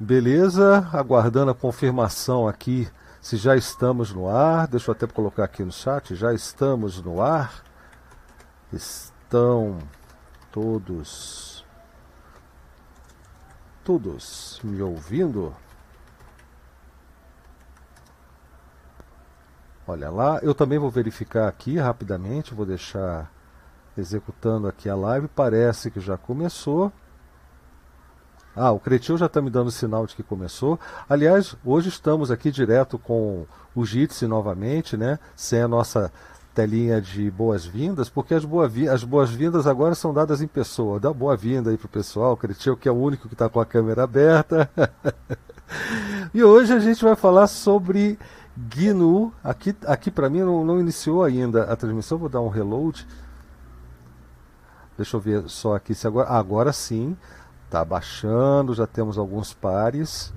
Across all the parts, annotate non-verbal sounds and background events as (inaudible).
Beleza, aguardando a confirmação aqui se já estamos no ar. Deixa eu até colocar aqui no chat. Já estamos no ar. Estão todos todos me ouvindo? Olha lá, eu também vou verificar aqui rapidamente, vou deixar executando aqui a live. Parece que já começou. Ah, o Cretil já está me dando sinal de que começou. Aliás, hoje estamos aqui direto com o Jitsi novamente, né? Sem a nossa telinha de boas-vindas, porque as boas-vindas boas agora são dadas em pessoa. Dá boa-vinda aí pro pessoal, Cretil, que é o único que está com a câmera aberta. (laughs) e hoje a gente vai falar sobre GNU. Aqui, aqui para mim não, não iniciou ainda a transmissão, vou dar um reload. Deixa eu ver só aqui se agora. agora sim. Está baixando, já temos alguns pares.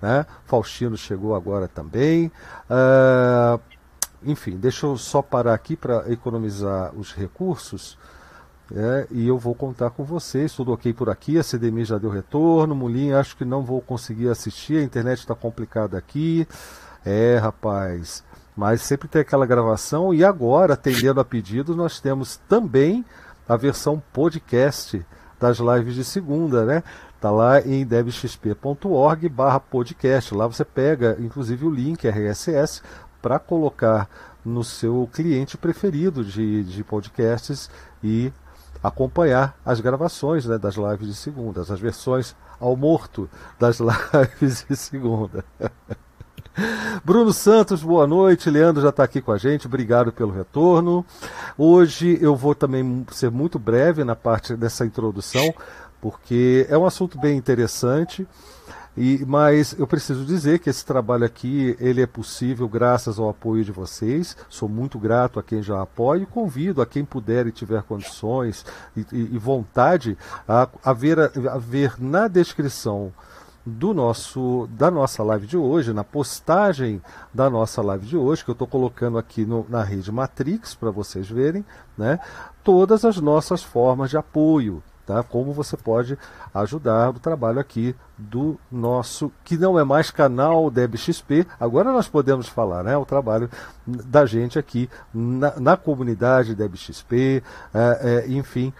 Né? Faustino chegou agora também. Uh, enfim, deixa eu só parar aqui para economizar os recursos. É, e eu vou contar com vocês. Tudo ok por aqui. A CDMI já deu retorno. Mulim, acho que não vou conseguir assistir. A internet está complicada aqui. É, rapaz. Mas sempre tem aquela gravação. E agora, atendendo a pedidos, nós temos também a versão podcast das lives de segunda, né? Tá lá em debxp.org barra podcast. Lá você pega, inclusive, o link RSS para colocar no seu cliente preferido de, de podcasts e acompanhar as gravações né, das lives de segunda, as versões ao morto das (laughs) lives de segunda. Bruno Santos, boa noite. Leandro já está aqui com a gente, obrigado pelo retorno. Hoje eu vou também ser muito breve na parte dessa introdução, porque é um assunto bem interessante. E, mas eu preciso dizer que esse trabalho aqui ele é possível graças ao apoio de vocês. Sou muito grato a quem já apoia e convido a quem puder e tiver condições e, e, e vontade a, a, ver, a ver na descrição do nosso da nossa live de hoje, na postagem da nossa live de hoje, que eu estou colocando aqui no, na rede Matrix para vocês verem, né? Todas as nossas formas de apoio, tá? Como você pode ajudar o trabalho aqui do nosso, que não é mais canal DebXP, agora nós podemos falar, né? O trabalho da gente aqui na, na comunidade DebXP, é, é, enfim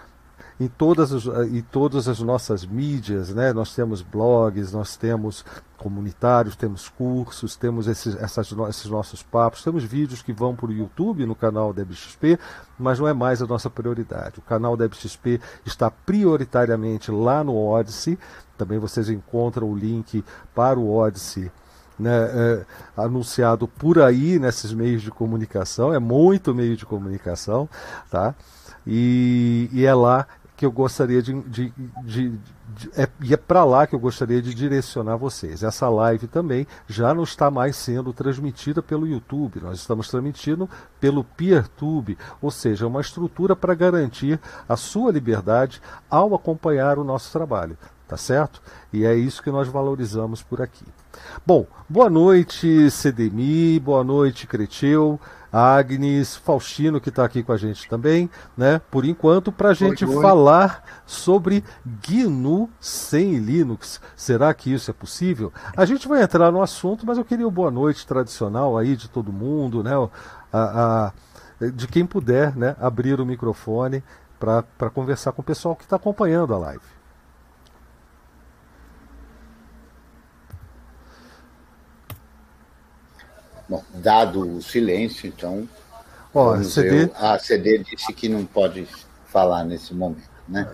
em todas, as, em todas as nossas mídias, né? Nós temos blogs, nós temos comunitários, temos cursos, temos esses, essas, esses nossos papos, temos vídeos que vão para o YouTube no canal da XP, mas não é mais a nossa prioridade. O canal da XP está prioritariamente lá no Odyssey. Também vocês encontram o link para o Odyssey né, é, anunciado por aí nesses meios de comunicação, é muito meio de comunicação, tá? E, e é lá que eu gostaria de. de, de, de é, e é para lá que eu gostaria de direcionar vocês. Essa live também já não está mais sendo transmitida pelo YouTube, nós estamos transmitindo pelo PeerTube, ou seja, uma estrutura para garantir a sua liberdade ao acompanhar o nosso trabalho. Tá certo? E é isso que nós valorizamos por aqui. Bom, boa noite, CDMI, boa noite, Creteu. Agnes, Faustino, que está aqui com a gente também, né? Por enquanto, para a gente oi, oi. falar sobre GNU sem Linux. Será que isso é possível? A gente vai entrar no assunto, mas eu queria uma boa noite tradicional aí de todo mundo, né? A, a, de quem puder, né? Abrir o microfone para conversar com o pessoal que está acompanhando a live. Bom, dado o silêncio, então. Ó, CD... Eu, a CD disse que não pode falar nesse momento, né?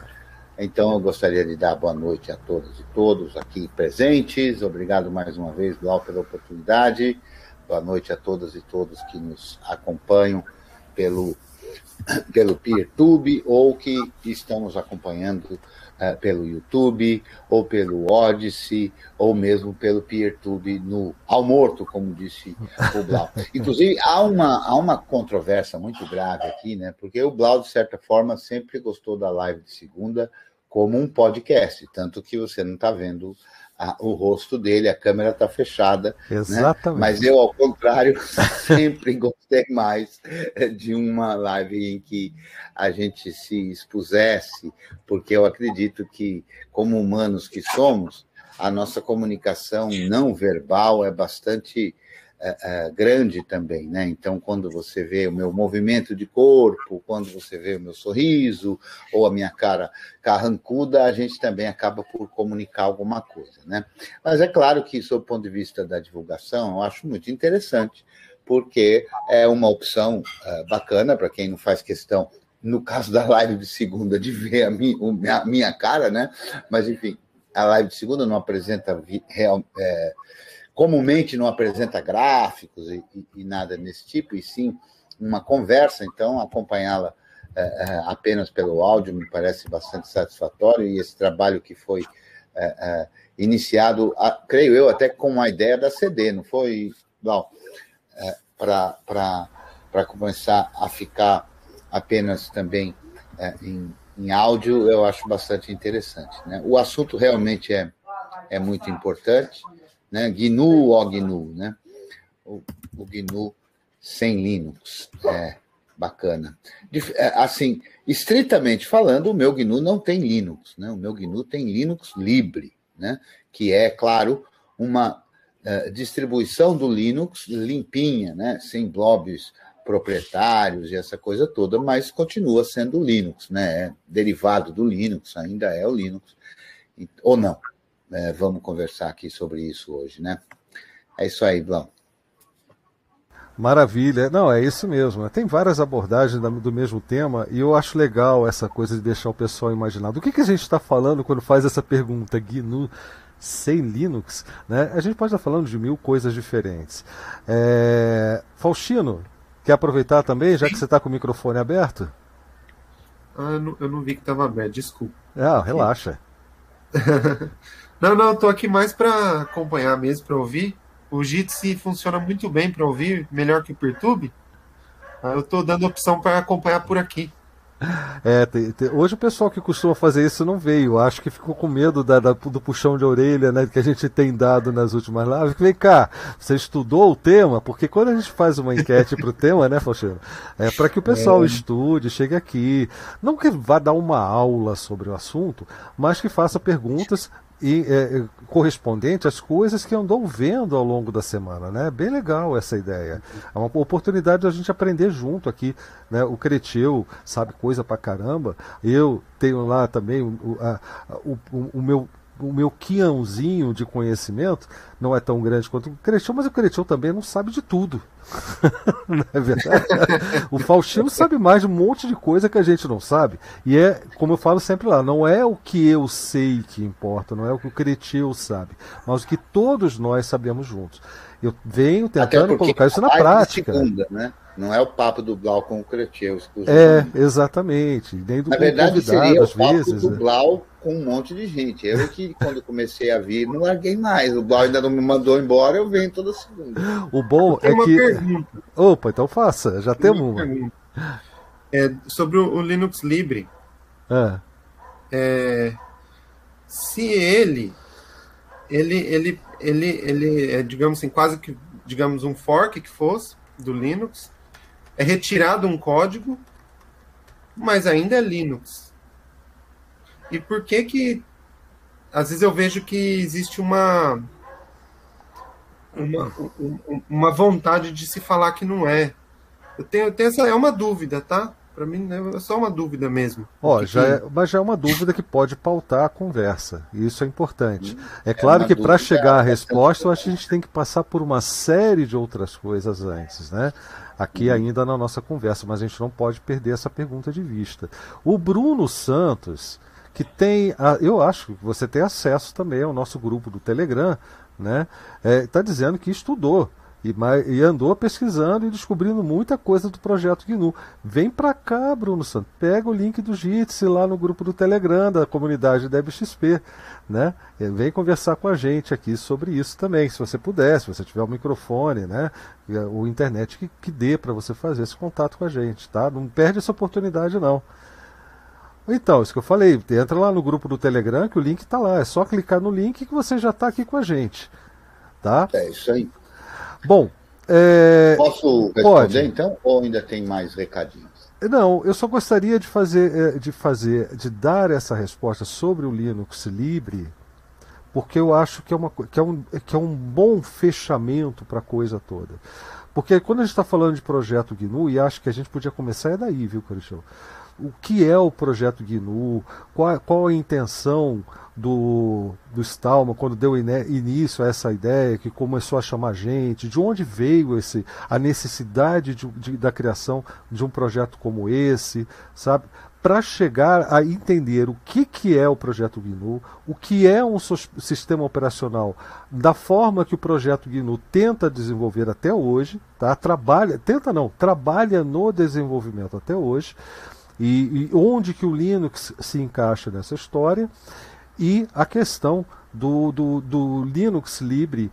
Então, eu gostaria de dar boa noite a todas e todos aqui presentes. Obrigado mais uma vez, Blau, pela oportunidade. Boa noite a todas e todos que nos acompanham pelo, pelo PeerTube ou que estão nos acompanhando uh, pelo YouTube, ou pelo Odyssey, ou mesmo pelo PeerTube no ao morto, como disse o Blau. (laughs) Inclusive, há uma, há uma controvérsia muito grave aqui, né? Porque o Blau, de certa forma, sempre gostou da live de segunda como um podcast, tanto que você não está vendo a, o rosto dele, a câmera está fechada. Né? Exatamente. Né? Mas eu, ao contrário, (laughs) sempre gostei mais de uma live em que a gente se expusesse, porque eu acredito que, como humanos que somos, a nossa comunicação não verbal é bastante é, é, grande também, né? Então, quando você vê o meu movimento de corpo, quando você vê o meu sorriso ou a minha cara carrancuda, a gente também acaba por comunicar alguma coisa, né? Mas é claro que, sob o ponto de vista da divulgação, eu acho muito interessante, porque é uma opção é, bacana para quem não faz questão, no caso da live de segunda, de ver a minha, a minha cara, né? Mas, enfim, a live de segunda não apresenta real, é, comumente não apresenta gráficos e, e, e, nada nesse tipo, e sim uma conversa, então acompanhá-la é, apenas pelo áudio me parece bastante satisfatório, e esse trabalho que foi é, iniciado, a, creio eu, até com a ideia da CD, não foi, é, para começar a ficar apenas também em, em áudio, eu acho bastante interessante. Né? O assunto realmente é, é muito importante, né? GNU ou GNU, né? O, o GNU sem Linux. É bacana. É, assim, estritamente falando, o meu GNU não tem Linux, né? O meu GNU tem Linux Libre, né? Que é, claro, uma uh, distribuição do Linux limpinha, né? Sem blobs proprietários e essa coisa toda, mas continua sendo Linux, né? É derivado do Linux, ainda é o Linux, ou não? É, vamos conversar aqui sobre isso hoje, né? É isso aí, Blau. Maravilha. Não, é isso mesmo. Tem várias abordagens do mesmo tema e eu acho legal essa coisa de deixar o pessoal imaginar. Do que, que a gente está falando quando faz essa pergunta, GNU sem Linux? Né? A gente pode estar falando de mil coisas diferentes. É... Faustino, quer aproveitar também, já que você está com o microfone aberto? Ah, eu não, eu não vi que estava aberto, desculpa. Ah, relaxa. (laughs) Não, não, tô aqui mais para acompanhar mesmo, para ouvir. O Jitsi funciona muito bem para ouvir, melhor que o Pertube. Eu tô dando opção para acompanhar por aqui. É, tem, tem, hoje o pessoal que costuma fazer isso não veio. Acho que ficou com medo da, da, do puxão de orelha né, que a gente tem dado nas últimas lives. Vem cá, você estudou o tema? Porque quando a gente faz uma enquete para o (laughs) tema, né, Faustino? É para que o pessoal é. estude, chegue aqui. Não que vá dar uma aula sobre o assunto, mas que faça perguntas e é, correspondente às coisas que andou vendo ao longo da semana, né? Bem legal essa ideia. É uma oportunidade da gente aprender junto aqui, né? O Creteu sabe coisa pra caramba. Eu tenho lá também o, a, o, o meu o meu quiãozinho de conhecimento não é tão grande quanto o Crechão, mas o Crechão também não sabe de tudo. (laughs) não é verdade? o Faustino sabe mais de um monte de coisa que a gente não sabe. E é, como eu falo sempre lá, não é o que eu sei que importa, não é o que o Cretil sabe, mas o que todos nós sabemos juntos. Eu venho tentando colocar isso na prática. Segunda, né? Não é o papo do Blau com o Cretil. É, exatamente. Nem do Na verdade, seria o papo vezes, do né? Com um monte de gente. Eu que, quando comecei a vir, não larguei mais. O Blau ainda não me mandou embora, eu venho toda segunda. O bom é que. Pergunta. Opa, então faça, já temos uma. uma. É, sobre o, o Linux Libre. É. É, se ele. Ele, ele, ele, ele é, digamos assim, quase que digamos um fork que fosse do Linux, é retirado um código, mas ainda é Linux e por que que às vezes eu vejo que existe uma uma, uma vontade de se falar que não é. Eu tenho, eu tenho essa é uma dúvida, tá? Para mim é só uma dúvida mesmo. Ó, já é, mas já é uma dúvida que pode pautar a conversa. E isso é importante. É, é claro que para chegar à resposta, eu acho que a gente tem que passar por uma série de outras coisas antes, né? Aqui ainda na nossa conversa, mas a gente não pode perder essa pergunta de vista. O Bruno Santos, que tem, a, eu acho que você tem acesso também ao nosso grupo do Telegram, né? Está é, dizendo que estudou e, e, andou pesquisando e descobrindo muita coisa do projeto GNU. Vem para cá, Bruno Santos, pega o link do Jitsi lá no grupo do Telegram da comunidade DebXP, né? E vem conversar com a gente aqui sobre isso também, se você puder, se você tiver um microfone, né? O internet que, que dê para você fazer esse contato com a gente, tá? Não perde essa oportunidade não. Então, isso que eu falei, entra lá no grupo do Telegram que o link está lá. É só clicar no link que você já está aqui com a gente. Tá? É isso aí. Bom, é... posso responder Pode. então ou ainda tem mais recadinhos? Não, eu só gostaria de fazer, é, de fazer, de dar essa resposta sobre o Linux Libre, porque eu acho que é, uma, que é, um, que é um bom fechamento para a coisa toda. Porque quando a gente está falando de projeto GNU, e acho que a gente podia começar é daí, viu, Corichão? O que é o projeto GNU? Qual, qual a intenção do, do Stallman quando deu início a essa ideia, que começou a chamar gente? De onde veio esse, a necessidade de, de, da criação de um projeto como esse, sabe? para chegar a entender o que, que é o projeto GNU, o que é um sistema operacional, da forma que o projeto GNU tenta desenvolver até hoje, tá? trabalha, tenta não, trabalha no desenvolvimento até hoje, e, e onde que o Linux se encaixa nessa história, e a questão do, do, do Linux Libre,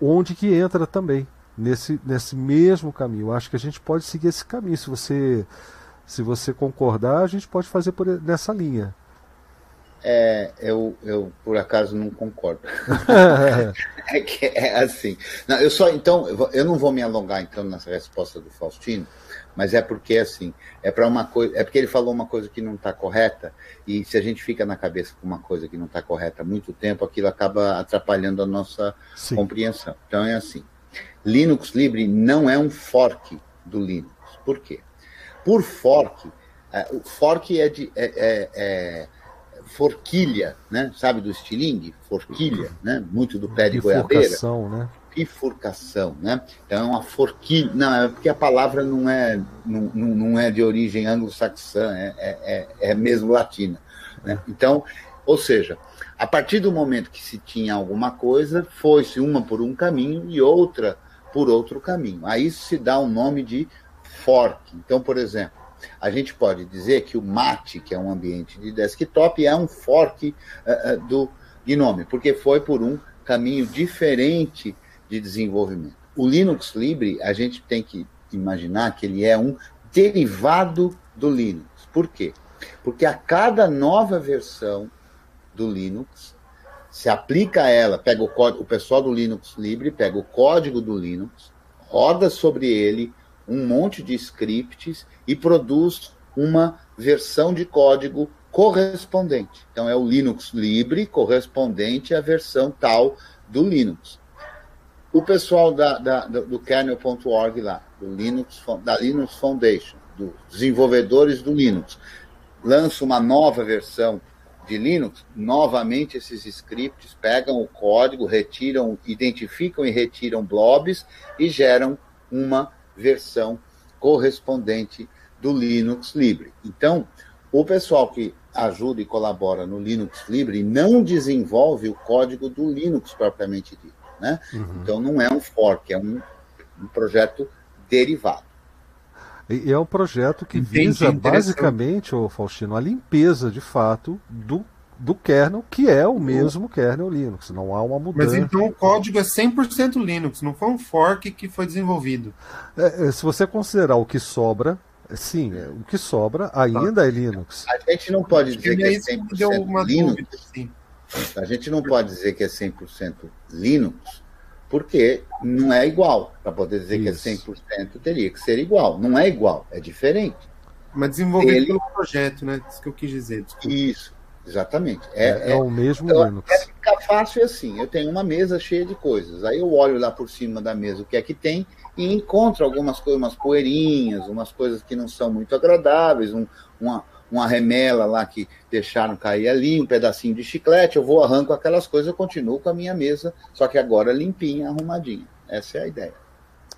onde que entra também nesse, nesse mesmo caminho. Acho que a gente pode seguir esse caminho. Se você se você concordar, a gente pode fazer por, nessa linha. É, eu, eu por acaso não concordo. (laughs) é que é assim. Não, eu só então eu não vou me alongar então nessa resposta do Faustino, mas é porque assim é para uma coisa é porque ele falou uma coisa que não está correta e se a gente fica na cabeça com uma coisa que não está correta há muito tempo, aquilo acaba atrapalhando a nossa Sim. compreensão. Então é assim. Linux Libre não é um fork do Linux. Por quê? por fork. É, o fork é de é, é, é, forquilha, né? Sabe do estilingue? Forquilha, né? Muito do pé de goiabeira. Né? Bifurcação, né? Então é uma forquilha. Não, é porque a palavra não é, não, não é de origem anglo-saxã, é, é, é, mesmo latina. Né? Então, ou seja, a partir do momento que se tinha alguma coisa, foi-se uma por um caminho e outra por outro caminho. Aí se dá o nome de fork. Então, por exemplo, a gente pode dizer que o MAT, que é um ambiente de desktop, é um fork uh, uh, do GNOME, porque foi por um caminho diferente de desenvolvimento. O Linux Libre, a gente tem que imaginar que ele é um derivado do Linux. Por quê? Porque a cada nova versão do Linux, se aplica a ela, pega o o pessoal do Linux Libre pega o código do Linux, roda sobre ele um monte de scripts e produz uma versão de código correspondente. Então, é o Linux Libre correspondente à versão tal do Linux. O pessoal da, da, do kernel.org lá, do Linux, da Linux Foundation, dos desenvolvedores do Linux, lança uma nova versão de Linux, novamente esses scripts pegam o código, retiram, identificam e retiram blobs e geram uma versão correspondente do Linux Libre. Então, o pessoal que ajuda e colabora no Linux Libre não desenvolve o código do Linux propriamente dito. Né? Uhum. Então, não é um fork, é um, um projeto derivado. E é um projeto que Entendi, visa basicamente, ô Faustino, a limpeza de fato do do kernel, que é o mesmo kernel Linux. Não há uma mudança. Mas então o código é 100% Linux, não foi um fork que foi desenvolvido. É, é se você considerar o que sobra, sim, é, o que sobra ainda tá. é Linux. A gente não pode dizer que, é 100% Linux. Dúvida, a gente não pode dizer que é 100% Linux, porque não é igual. Para poder dizer Isso. que é 100%, teria que ser igual. Não é igual, é diferente. Mas desenvolvido Ele... pelo projeto, né? Isso que eu quis dizer. Desculpa. Isso. Exatamente. É, é, é, o mesmo então, Linux. É ficar fácil assim. Eu tenho uma mesa cheia de coisas. Aí eu olho lá por cima da mesa o que é que tem e encontro algumas coisas, umas poeirinhas, umas coisas que não são muito agradáveis, um, uma, uma remela lá que deixaram cair ali, um pedacinho de chiclete. Eu vou, arranco aquelas coisas, eu continuo com a minha mesa, só que agora limpinha, arrumadinha. Essa é a ideia.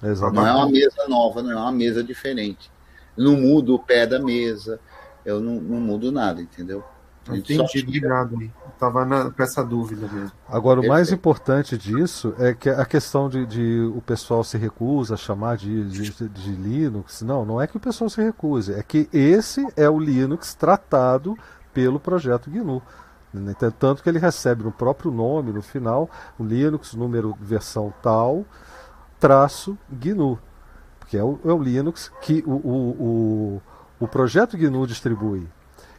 Exatamente. Não é uma mesa nova, não é uma mesa diferente. não mudo o pé da mesa, eu não, não mudo nada, entendeu? Entendi, obrigado aí. Estava com essa dúvida mesmo. Agora, o mais importante disso é que a questão de, de o pessoal se recusa a chamar de, de, de, Linux. Não, não é que o pessoal se recuse, é que esse é o Linux tratado pelo projeto GNU. Tanto que ele recebe no próprio nome, no final, o Linux, número, versão tal, traço GNU. Porque é o, é o Linux que o, o, o, o projeto GNU distribui.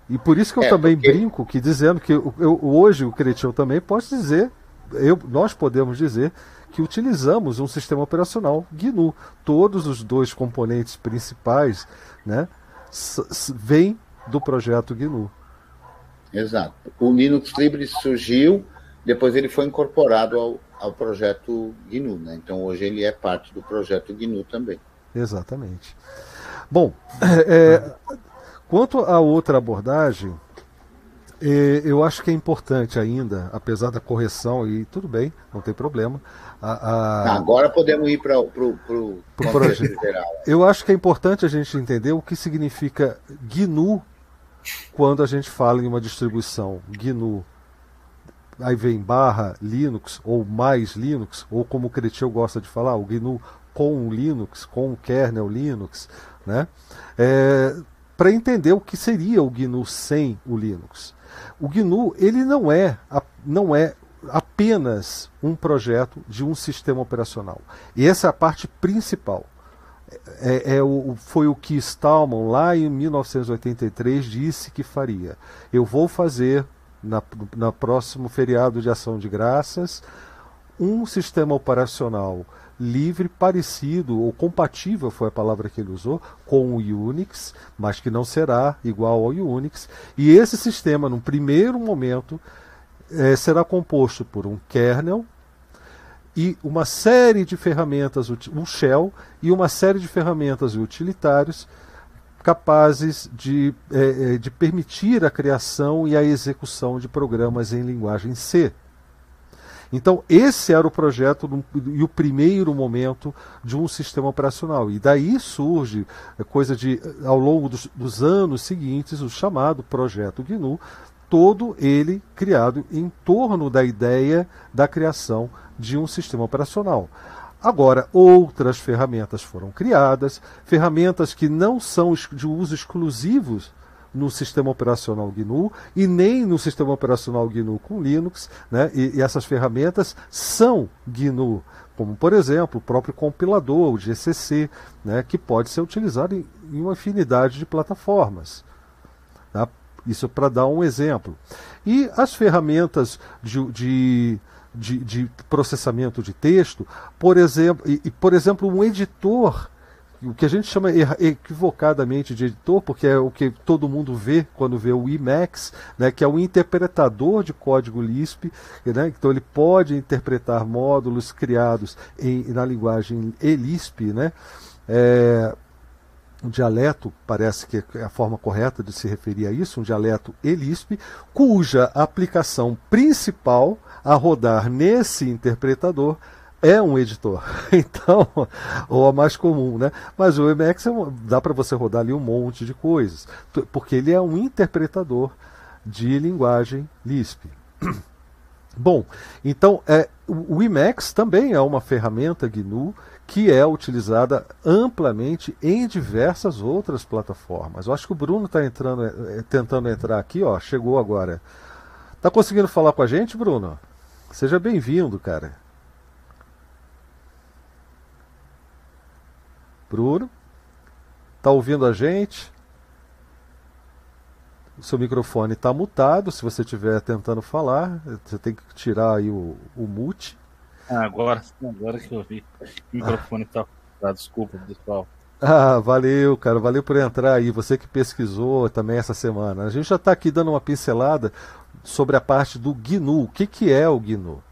E por isso que eu é, também porque... brinco que dizendo que eu, eu, hoje o Cretil também pode dizer, eu, nós podemos dizer que utilizamos um sistema operacional GNU. Todos os dois componentes principais né, vêm do projeto GNU. Exato. O Linux Libre surgiu depois ele foi incorporado ao, ao projeto GNU, né? Então hoje ele é parte do projeto GNU também. Exatamente. Bom, (clears throat) é, quanto à outra abordagem, é, eu acho que é importante ainda, apesar da correção, e tudo bem, não tem problema. A, a... Agora podemos ir para o pro, pro, pro projeto geral. Eu acho que é importante a gente entender o que significa GNU quando a gente fala em uma distribuição GNU. Aí vem barra Linux, ou mais Linux, ou como o Cretil gosta de falar, o GNU com Linux, com o kernel Linux, né? É, para entender o que seria o GNU sem o Linux. O GNU ele não é, não é apenas um projeto de um sistema operacional. E essa é a parte principal. É, é o, foi o que Stallman, lá em 1983, disse que faria. Eu vou fazer, na, na próximo feriado de ação de graças, um sistema operacional livre, parecido ou compatível foi a palavra que ele usou com o Unix, mas que não será igual ao Unix. E esse sistema, num primeiro momento, é, será composto por um kernel e uma série de ferramentas, um shell e uma série de ferramentas utilitários capazes de, é, de permitir a criação e a execução de programas em linguagem C. Então, esse era o projeto e o primeiro momento de um sistema operacional. E daí surge, é, coisa de, ao longo dos, dos anos seguintes, o chamado projeto GNU, todo ele criado em torno da ideia da criação de um sistema operacional. Agora, outras ferramentas foram criadas, ferramentas que não são de uso exclusivo no sistema operacional GNU e nem no sistema operacional GNU com Linux, né? e, e essas ferramentas são GNU, como por exemplo o próprio compilador, o GCC, né? que pode ser utilizado em, em uma infinidade de plataformas. Tá? Isso para dar um exemplo. E as ferramentas de, de de, de, processamento de texto, por exemplo, e, e, por exemplo, um editor o que a gente chama equivocadamente de editor, porque é o que todo mundo vê quando vê o Emacs, né, que é o interpretador de código Lisp, né, então ele pode interpretar módulos criados em, na linguagem ELISP, né, é, um dialeto, parece que é a forma correta de se referir a isso, um dialeto ELISP, cuja aplicação principal a rodar nesse interpretador é um editor. (laughs) Então, ou a mais comum, né? Mas o Emacs é um, dá para você rodar ali um monte de coisas, porque ele é um interpretador de linguagem Lisp. (clears throat) Bom, então é, o Emacs também é uma ferramenta GNU que é utilizada amplamente em diversas outras plataformas. Eu acho que o Bruno está entrando, é, tentando entrar aqui, ó, chegou agora. Tá conseguindo falar com a gente, Bruno? Seja bem-vindo, cara. Bruno? Tá ouvindo a gente? O seu microfone está mutado. Se você estiver tentando falar, você tem que tirar aí o, o mute. Ah, agora, agora que eu vi. O microfone está mutado. Desculpa, pessoal. Ah, valeu, cara. Valeu por entrar aí. Você que pesquisou também essa semana. A gente já está aqui dando uma pincelada sobre a parte do GNU. O que, que é o GNU?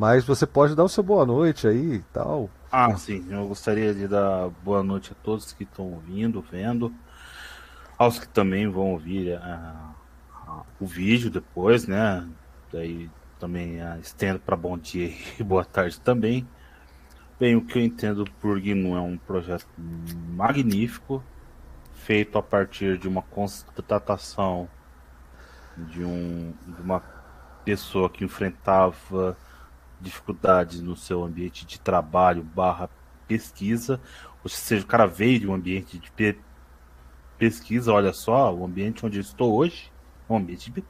Mas você pode dar o seu boa noite aí e tal. Ah, sim. Eu gostaria de dar boa noite a todos que estão ouvindo, vendo. Aos que também vão ouvir uh, uh, o vídeo depois, né? Daí também uh, estendo para bom dia e (laughs) boa tarde também. Bem, o que eu entendo por GNU é um projeto magnífico, feito a partir de uma constatação de, um, de uma pessoa que enfrentava dificuldades no seu ambiente de trabalho barra pesquisa, ou seja, o cara veio de um ambiente de pe pesquisa, olha só, o ambiente onde eu estou hoje, um ambiente de...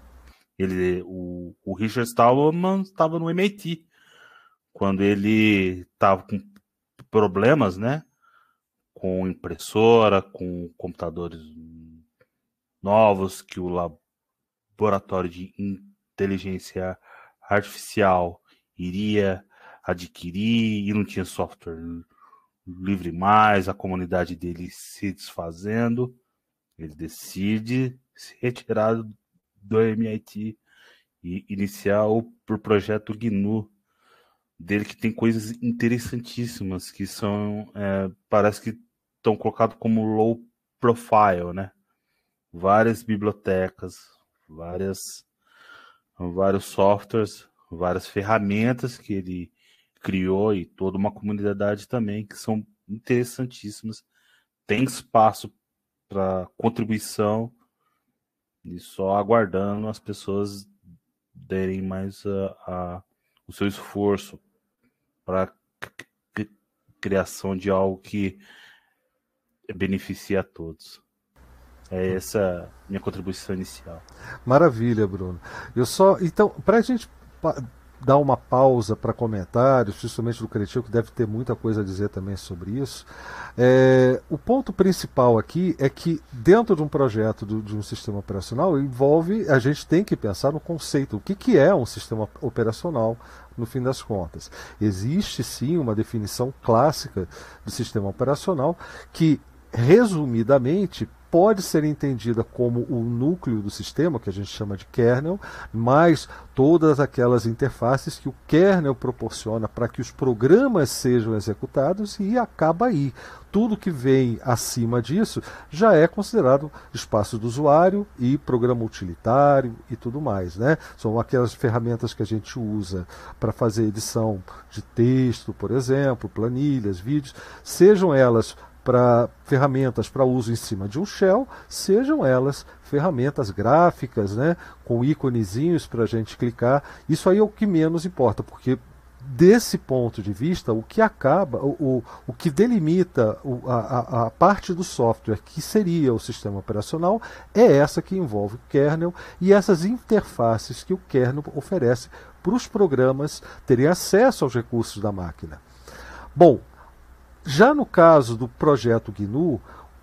ele, o, o Richard Stallman estava no MIT, quando ele estava com problemas, né, com impressora, com computadores novos que o laboratório de inteligência artificial iria adquirir e não tinha software livre mais, a comunidade dele se desfazendo, ele decide se retirar do MIT e iniciar o pro projeto GNU dele que tem coisas interessantíssimas que são é, parece que estão colocados como low profile, né? Várias bibliotecas, várias vários softwares, várias ferramentas que ele criou e toda uma comunidade também que são interessantíssimas. Tem espaço para contribuição e só aguardando as pessoas derem mais a, a o seu esforço para criação de algo que beneficie a todos. É essa minha contribuição inicial. Maravilha, Bruno. Eu só então para a gente dar uma pausa para comentários, principalmente do Cretil, que deve ter muita coisa a dizer também sobre isso. É, o ponto principal aqui é que, dentro de um projeto do, de um sistema operacional, envolve, a gente tem que pensar no conceito, o que, que é um sistema operacional, no fim das contas. Existe sim uma definição clássica de sistema operacional que, resumidamente, pode ser entendida como o núcleo do sistema, que a gente chama de kernel, mais todas aquelas interfaces que o kernel proporciona para que os programas sejam executados e acaba aí. Tudo que vem acima disso já é considerado espaço do usuário e programa utilitário e tudo mais. Né? São aquelas ferramentas que a gente usa para fazer edição de texto, por exemplo, planilhas, vídeos, sejam elas para ferramentas para uso em cima de um shell, sejam elas ferramentas gráficas, né, com íconezinhos para a gente clicar. Isso aí é o que menos importa, porque desse ponto de vista, o que acaba, o, o, que delimita a, a, parte do software que seria o sistema operacional é essa que envolve o kernel e essas interfaces que o kernel oferece para os programas terem acesso aos recursos da máquina. Bom, já no caso do projeto GNU,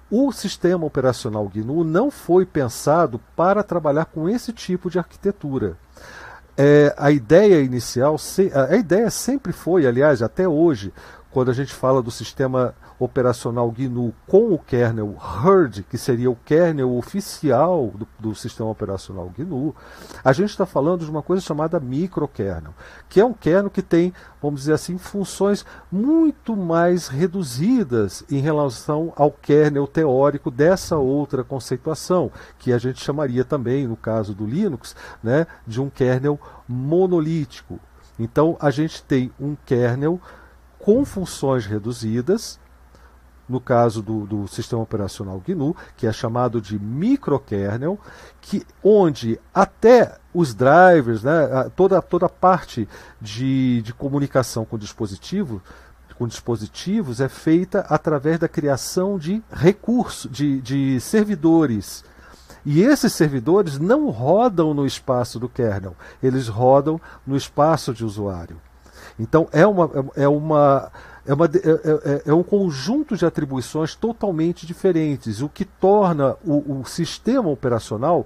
o sistema operacional GNU não foi pensado para trabalhar com esse tipo de arquitetura. É, a ideia inicial, a ideia sempre foi, aliás, até hoje, quando a gente fala do sistema operacional GNU com o kernel HERD, que seria o kernel oficial do, do sistema operacional GNU, a gente está falando de uma coisa chamada microkernel, que é um kernel que tem, vamos dizer assim, funções muito mais reduzidas em relação ao kernel teórico dessa outra conceituação, que a gente chamaria também, no caso do Linux, né, de um kernel monolítico. Então a gente tem um kernel com funções reduzidas, no caso do, do, sistema operacional GNU, que é chamado de microkernel, que, onde até os drivers, né, toda, toda a parte de, de comunicação com dispositivo, com dispositivos é feita através da criação de recursos, de, de servidores. E esses servidores não rodam no espaço do kernel, eles rodam no espaço de usuário. Então é uma, é uma é, uma, é, é, é, é, um conjunto de atribuições totalmente diferentes, o que torna o, o sistema operacional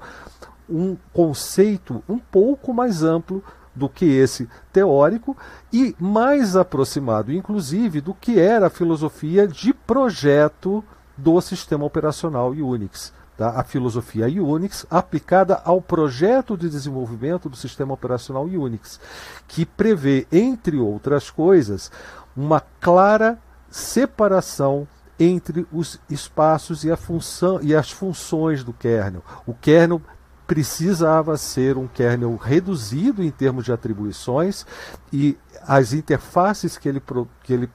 um conceito um pouco mais amplo do que esse teórico e mais aproximado, inclusive, do que era a filosofia de projeto do sistema operacional Unix. Tá? A filosofia Unix aplicada ao projeto de desenvolvimento do sistema operacional Unix, que prevê, entre outras coisas, uma clara separação entre os espaços e, função, e as funções do kernel. O kernel precisava ser um kernel reduzido em termos de atribuições e as interfaces que ele, que ele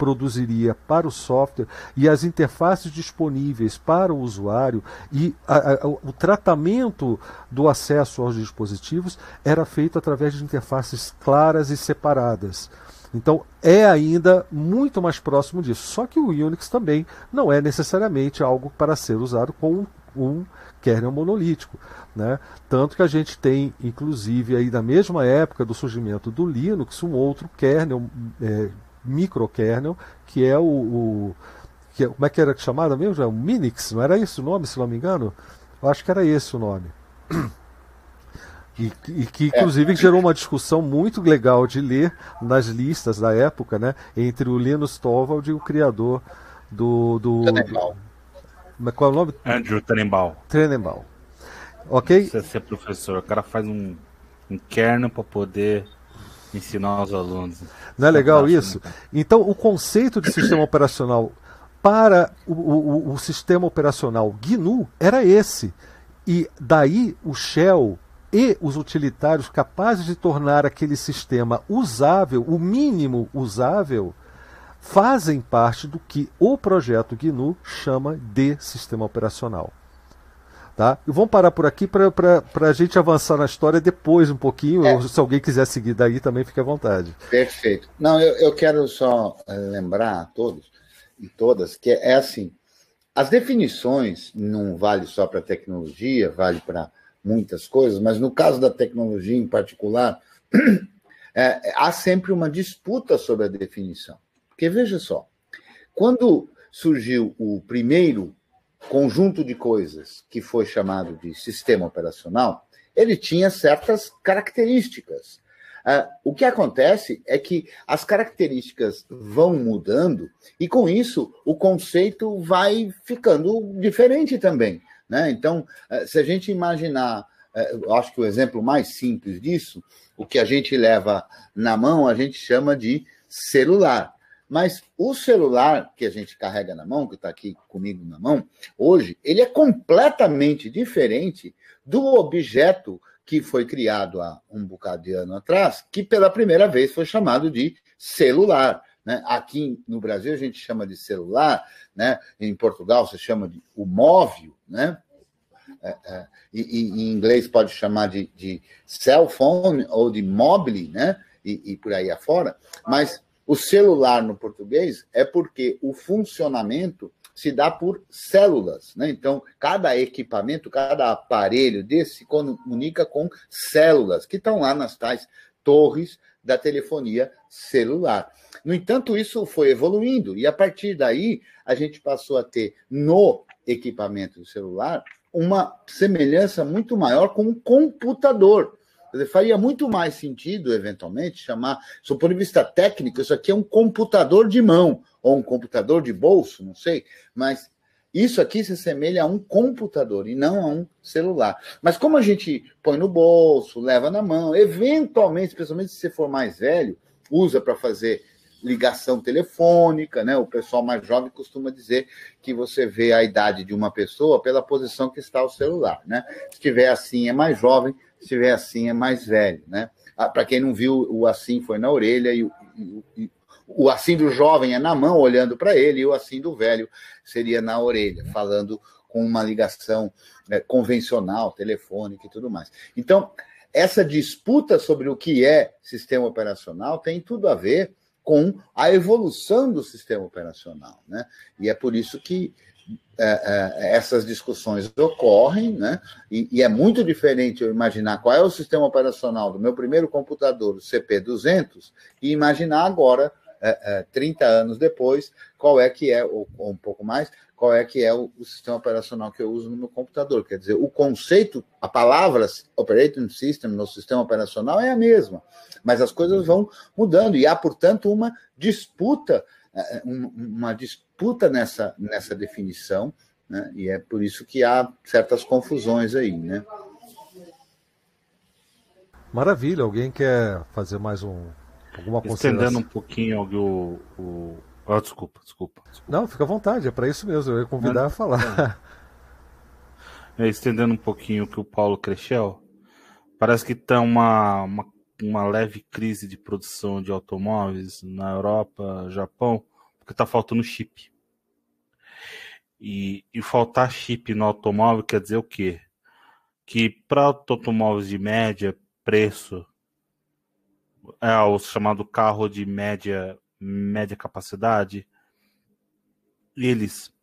produziria para o software e as interfaces disponíveis para o usuário e a, a, o tratamento do acesso aos dispositivos era feito através de interfaces claras e separadas. Então é ainda muito mais próximo disso. Só que o Unix também não é necessariamente algo para ser usado com um kernel monolítico. Né? Tanto que a gente tem, inclusive, aí na mesma época do surgimento do Linux, um outro kernel, é, microkernel, que é o, o que, é, como é que era chamado mesmo? É o Minix, não era isso o nome, se não me engano? Eu acho que era esse o nome. (clears throat) E, e, que inclusive é. gerou uma discussão muito legal de ler nas listas da época, né, entre o Linus Torvald e o criador do, do, qual é o nome? Andrew Trenenbaum. Trenenbaum. Ok? Você ser professor, o cara faz um, um kernel para poder ensinar os alunos. Não é legal isso? Então, o conceito de sistema operacional para o, o, o, sistema operacional GNU era esse. E daí o Shell e os utilitários capazes de tornar aquele sistema usável, o mínimo usável, fazem parte do que o projeto GNU chama de sistema operacional. Tá? E vamos parar por aqui para a gente avançar na história depois um pouquinho. É. Se alguém quiser seguir daí, também fique à vontade. Perfeito. Não, eu, eu quero só eh, lembrar a todos e todas que é assim: as definições não vale só para tecnologia, vale para muitas coisas, mas no caso da tecnologia em particular, (clears throat) é, há sempre uma disputa sobre a definição. Porque veja só, quando surgiu o primeiro conjunto de coisas que foi chamado de sistema operacional, ele tinha certas características. Uh, o que acontece é que as características vão mudando e, com isso, o conceito vai ficando diferente também. Né? Então, uh, se a gente imaginar, uh, acho que o exemplo mais simples disso, o que a gente leva na mão, a gente chama de celular. Mas o celular que a gente carrega na mão, que está aqui comigo na mão, hoje, ele é completamente diferente do objeto que foi criado há um bocado de ano atrás, que pela primeira vez foi chamado de celular. Né? Aqui no Brasil a gente chama de celular, né? em Portugal se chama de o móvel, né? É, é, e, em inglês pode chamar de, de cell phone ou de mobile, né? E, e por aí afora. Mas o celular no português é porque o funcionamento se dá por células, né? Então, cada equipamento, cada aparelho desse se comunica com células que estão lá nas tais torres da telefonia celular. No entanto, isso foi evoluindo e a partir daí a gente passou a ter no equipamento celular uma semelhança muito maior com um computador. Dizer, faria muito mais sentido, eventualmente, chamar, do ponto de vista técnico, isso aqui é um computador de mão, ou um computador de bolso, não sei, mas isso aqui se assemelha a um computador e não a um celular. Mas como a gente põe no bolso, leva na mão, eventualmente, especialmente se você for mais velho, usa para fazer ligação telefônica, né? O pessoal mais jovem costuma dizer que você vê a idade de uma pessoa pela posição que está o celular, né? Se estiver assim é mais jovem, se estiver assim é mais velho, né? Ah, Para quem não viu, o assim foi na orelha e, e, e o assim do jovem é na mão, olhando para ele, e o assim do velho seria na orelha, falando com uma ligação né, convencional, telefônica e tudo mais. Então, essa disputa sobre o que é sistema operacional tem tudo a ver com a evolução do sistema operacional. Né? E é por isso que é, é, essas discussões ocorrem, né? E, e, é muito diferente eu imaginar qual é o sistema operacional do meu primeiro computador, o CP200, e imaginar agora, é, é, 30 anos depois, qual é que é, ou, ou um pouco mais, qual é que é o, o, sistema operacional que eu uso no meu computador. Quer dizer, o conceito, a palavra operating system no sistema operacional é a mesma, mas as coisas vão mudando e há, portanto, uma disputa, é, é, uma disputa nessa, nessa definição, né? e é por isso que há certas confusões aí, né? Maravilha. Alguém quer fazer mais um alguma Estendendo um pouquinho o, o Oh, desculpa, desculpa, desculpa, Não, fica à vontade, é para isso mesmo. Eu ia convidar a falar. É. estendendo um pouquinho o que o Paulo Crechel, parece que está uma, uma, uma, leve crise de produção de automóveis na Europa, Japão, porque está faltando chip. E, e faltar chip no automóvel quer dizer o quê? Que para automóveis de média preço, é o chamado carro de média média capacidade, eles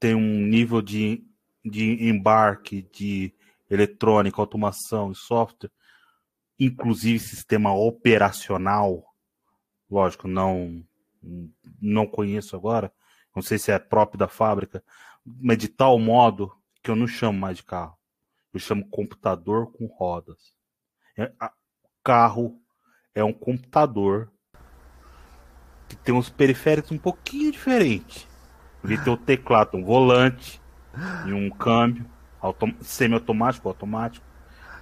têm um nível de, de embarque de eletrônica, automação e software, inclusive sistema operacional, lógico, não não conheço agora, não sei se é próprio da fábrica, mas de tal modo que eu não chamo mais de carro, eu chamo computador com rodas. É, carro é um computador que tem uns periféricos um pouquinho diferentes. Ele tem o teclado, um volante e um câmbio. autom semi-automático, automático.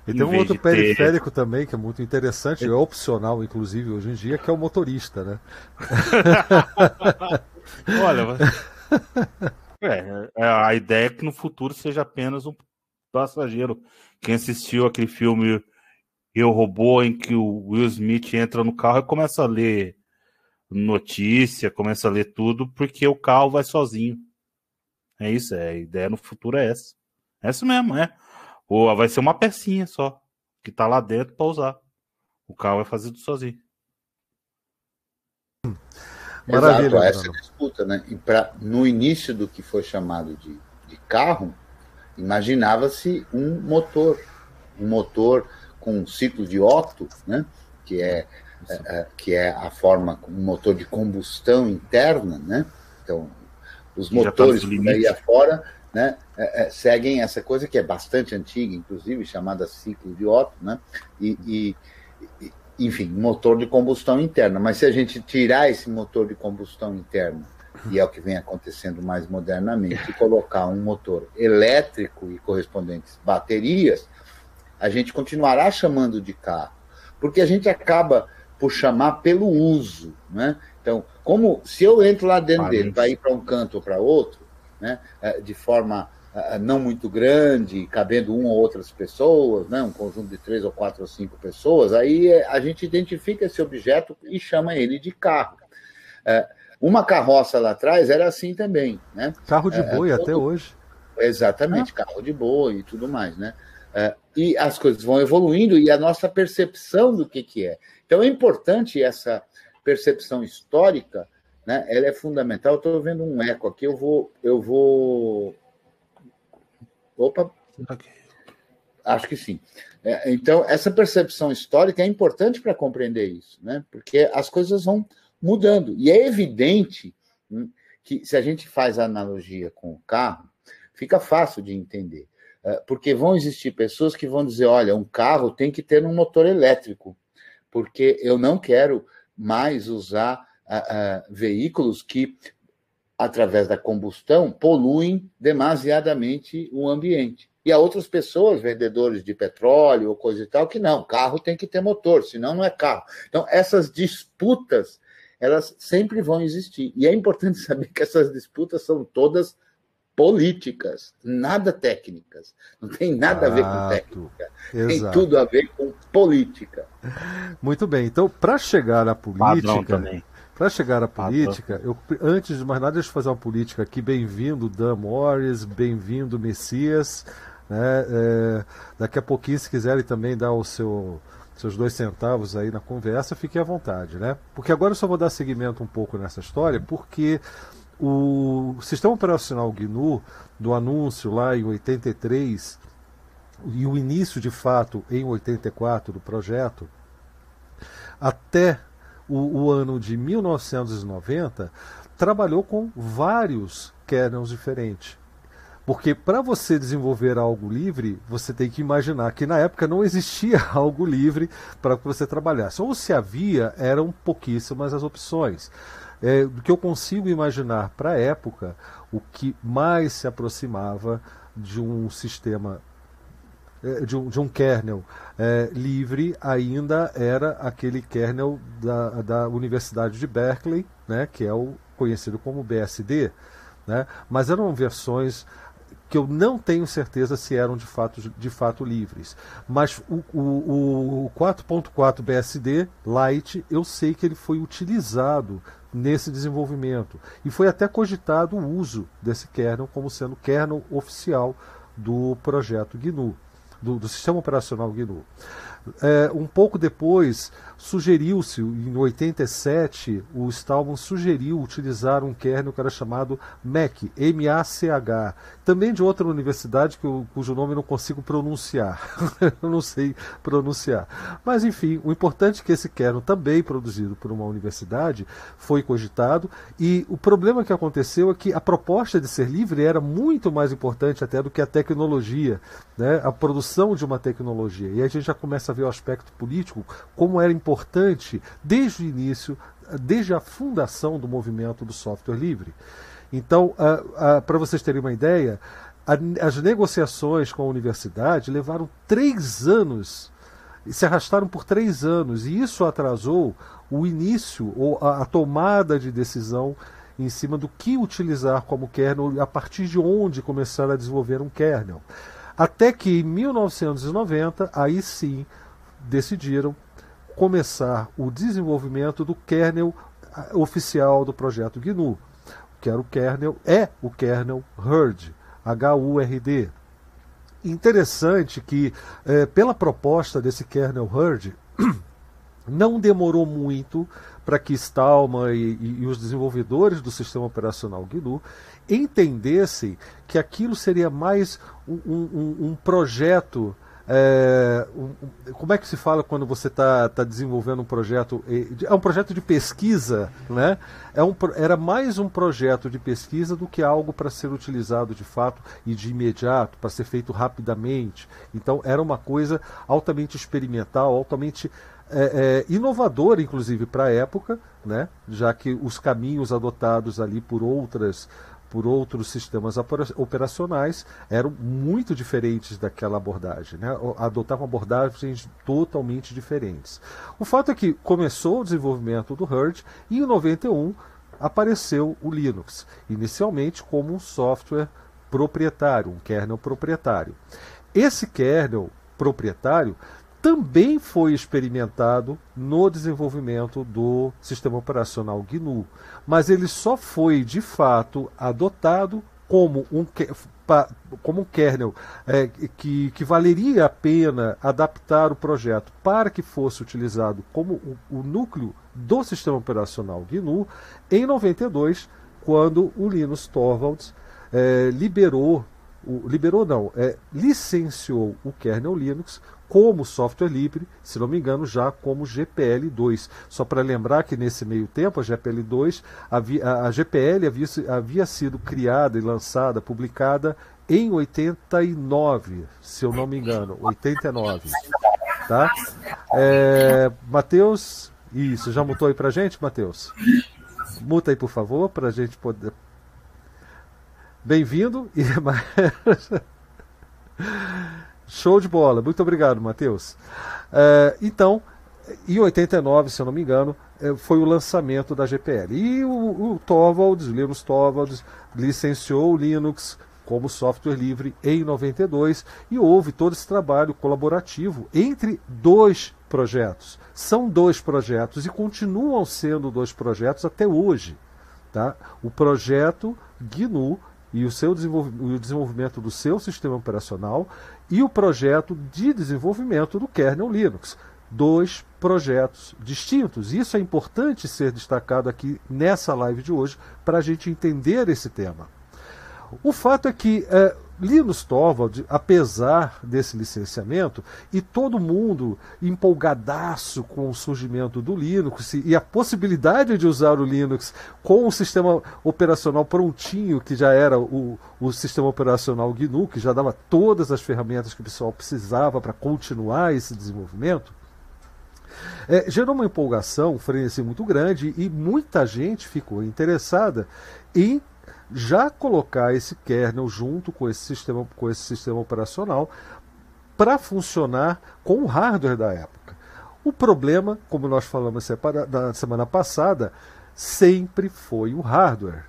E tem um outro periférico ter... também que é muito interessante, é opcional, inclusive, hoje em dia, que é o motorista, né? (laughs) Olha, (laughs) é, é, a ideia é que no futuro seja apenas um passageiro. Quem assistiu aquele filme Eu Robô, em que o Will Smith entra no carro e começa a ler notícia, começa a ler tudo, porque o carro vai sozinho. É isso, é, a ideia no futuro é essa. É isso mesmo, é. Ou vai ser uma pecinha só, que tá lá dentro para usar. O carro vai fazer tudo sozinho. Maravilha. Exato, essa disputa, né? E pra, no início do que foi chamado de, de carro, imaginava-se um motor, um motor com um ciclo de Otto, né? Que é, é, é que é a forma, um motor de combustão interna, né? Então, os tá motores tá por aí afora né, é, é, seguem essa coisa que é bastante antiga, inclusive, chamada ciclo de Otto, né, e, e, enfim, motor de combustão interna. Mas se a gente tirar esse motor de combustão interna, e é o que vem acontecendo mais modernamente, e colocar um motor elétrico e correspondentes baterias, a gente continuará chamando de carro, porque a gente acaba por chamar pelo uso, né? Então, como se eu entro lá dentro dele para ir para um canto ou para outro, né, é, de forma não muito grande, cabendo uma ou outras pessoas, né, um conjunto de três ou quatro ou cinco pessoas, aí é, a gente identifica esse objeto e chama ele de carro. Uma carroça lá atrás era assim também. Né? Carro de boi todo... até hoje. Exatamente, ah. carro de boi e tudo mais. Né? E as coisas vão evoluindo e a nossa percepção do que, que é. Então é importante essa percepção histórica né? Ela é fundamental. Estou vendo um eco aqui, eu vou, eu vou. Opa. Okay. Acho que sim. É, então, essa percepção histórica é importante para compreender isso, né? Porque as coisas vão mudando. E é evidente hum, que, se a gente faz a analogia com o carro, fica fácil de entender. É, porque vão existir pessoas que vão dizer: olha, um carro tem que ter um motor elétrico, porque eu não quero mais usar veículos que, através da combustão, poluem demasiadamente o ambiente. E há outras pessoas, vendedores de petróleo ou coisa e tal, que não, carro tem que ter motor, senão não é carro. Então, essas disputas, elas sempre vão existir. E é importante (laughs) saber que essas disputas são todas políticas, nada técnicas. Não tem nada a ver com técnica. Exato. Tem tudo a ver com política. Muito bem. Então, para chegar à política, para chegar à política, eu, antes de mais nada, deixa eu fazer uma política aqui. Bem-vindo, Dan Morris, bem-vindo, Messias. Né? É, daqui a pouquinho, se quiserem também dar o seu, seus dois centavos aí na conversa, fiquem à vontade. Né? Porque agora eu só vou dar seguimento um pouco nessa história, porque o sistema operacional GNU, do anúncio lá em 83, e o início de fato em 84 do projeto, até o, o ano de 1990 trabalhou com vários kernels diferentes. Porque para você desenvolver algo livre, você tem que imaginar que na época não existia (laughs) algo livre para que você trabalhasse. Ou se havia, eram pouquíssimas as opções. É, do que eu consigo imaginar para a época, o que mais se aproximava de um sistema de um, de um kernel é, livre ainda era aquele kernel da, da Universidade de Berkeley, né, que é o conhecido como BSD, né, mas eram versões que eu não tenho certeza se eram de fato, de fato livres. Mas o, o, o 4.4 BSD Lite, eu sei que ele foi utilizado nesse desenvolvimento. E foi até cogitado o uso desse kernel como sendo kernel oficial do projeto GNU do, do sistema operacional GNU. É, um pouco depois, sugeriu-se, em 87, o Stallman sugeriu utilizar um kernel que era chamado MAC, M-A-C-H, também de outra universidade que eu, cujo nome eu não consigo pronunciar. (laughs) eu não sei pronunciar. Mas, enfim, o importante é que esse kernel, também produzido por uma universidade, foi cogitado. E o problema que aconteceu é que a proposta de ser livre era muito mais importante até do que a tecnologia, né? a produção de uma tecnologia. E a gente já começa a ver o aspecto político, como era importante desde o início, desde a fundação do movimento do software livre. Então, uh, uh, para vocês terem uma ideia, as negociações com a universidade levaram três anos, se arrastaram por três anos, e isso atrasou o início ou a, a tomada de decisão em cima do que utilizar como kernel, a partir de onde começar a desenvolver um kernel. Até que em 1990, aí sim, decidiram começar o desenvolvimento do kernel oficial do projeto GNU, que era o kernel, é o kernel HURD, H-U-R-D. Interessante que, é, pela proposta desse kernel HURD, (clears throat) não demorou muito para que Stallman e, e, e, os desenvolvedores do sistema operacional GNU entendessem que aquilo seria mais um, um, um projeto é, como é que se fala quando você está tá desenvolvendo um projeto? É um projeto de pesquisa, né? É um, era mais um projeto de pesquisa do que algo para ser utilizado de fato e de imediato, para ser feito rapidamente. Então era uma coisa altamente experimental, altamente é, é, inovadora, inclusive para a época, né? já que os caminhos adotados ali por outras por outros sistemas operacionais eram muito diferentes daquela abordagem, né? adotavam abordagens totalmente diferentes. O fato é que começou o desenvolvimento do HURD e em 91 apareceu o Linux, inicialmente como um software proprietário, um kernel proprietário. Esse kernel proprietário também foi experimentado no desenvolvimento do sistema operacional GNU, mas ele só foi de fato adotado como um, como um kernel é, que, que valeria a pena adaptar o projeto para que fosse utilizado como o, o núcleo do sistema operacional GNU em 92, quando o Linus Torvalds é, liberou, o, liberou não, é, licenciou o kernel Linux como software livre, se não me engano, já como GPL2. Só para lembrar que nesse meio tempo, a GPL2, havia, a GPL havia, havia sido criada e lançada, publicada em 89, se eu não me engano, 89. Tá? É, Matheus, isso, já mutou aí para gente, Matheus? Muta aí, por favor, para a gente poder. Bem-vindo (laughs) e Show de bola. Muito obrigado, Matheus. É, então, em 89, se eu não me engano, é, foi o lançamento da GPL. E o, o Torvalds, Linus Torvalds, licenciou o Linux como software livre em 92 e houve todo esse trabalho colaborativo entre dois projetos. São dois projetos e continuam sendo dois projetos até hoje. Tá? O projeto GNU e o, seu o desenvolvimento do seu sistema operacional e o projeto de desenvolvimento do kernel Linux. Dois projetos distintos. Isso é importante ser destacado aqui nessa live de hoje para a gente entender esse tema. O fato é que é, Linus Torvald, apesar desse licenciamento, e todo mundo empolgadaço com o surgimento do Linux e a possibilidade de usar o Linux com o sistema operacional prontinho, que já era o, o sistema operacional GNU, que já dava todas as ferramentas que o pessoal precisava para continuar esse desenvolvimento, é, gerou uma empolgação, um frenesí muito grande e muita gente ficou interessada em já colocar esse kernel junto com esse sistema, com esse sistema operacional para funcionar com o hardware da época. O problema, como nós falamos na semana passada, sempre foi o hardware.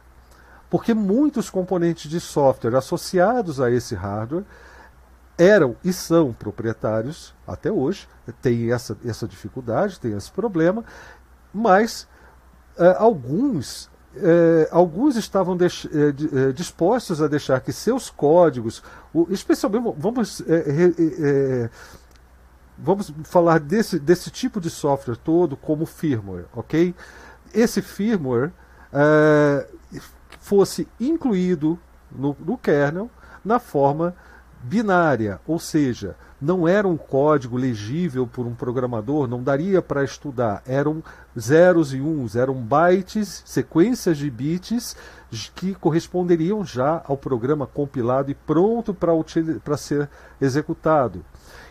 Porque muitos componentes de software associados a esse hardware eram e são proprietários até hoje, tem essa, essa dificuldade, tem esse problema, mas uh, alguns é, alguns estavam deix, é, é, dispostos a deixar que seus códigos, o, especialmente vamos, é, é, vamos falar desse, desse tipo de software todo como firmware, ok? Esse firmware fosse incluído no, no kernel na forma binária, ou seja, não era um código legível por um programador, não daria para estudar. Eram zeros e uns, eram bytes, sequências de bits que corresponderiam já ao programa compilado e pronto para ser executado.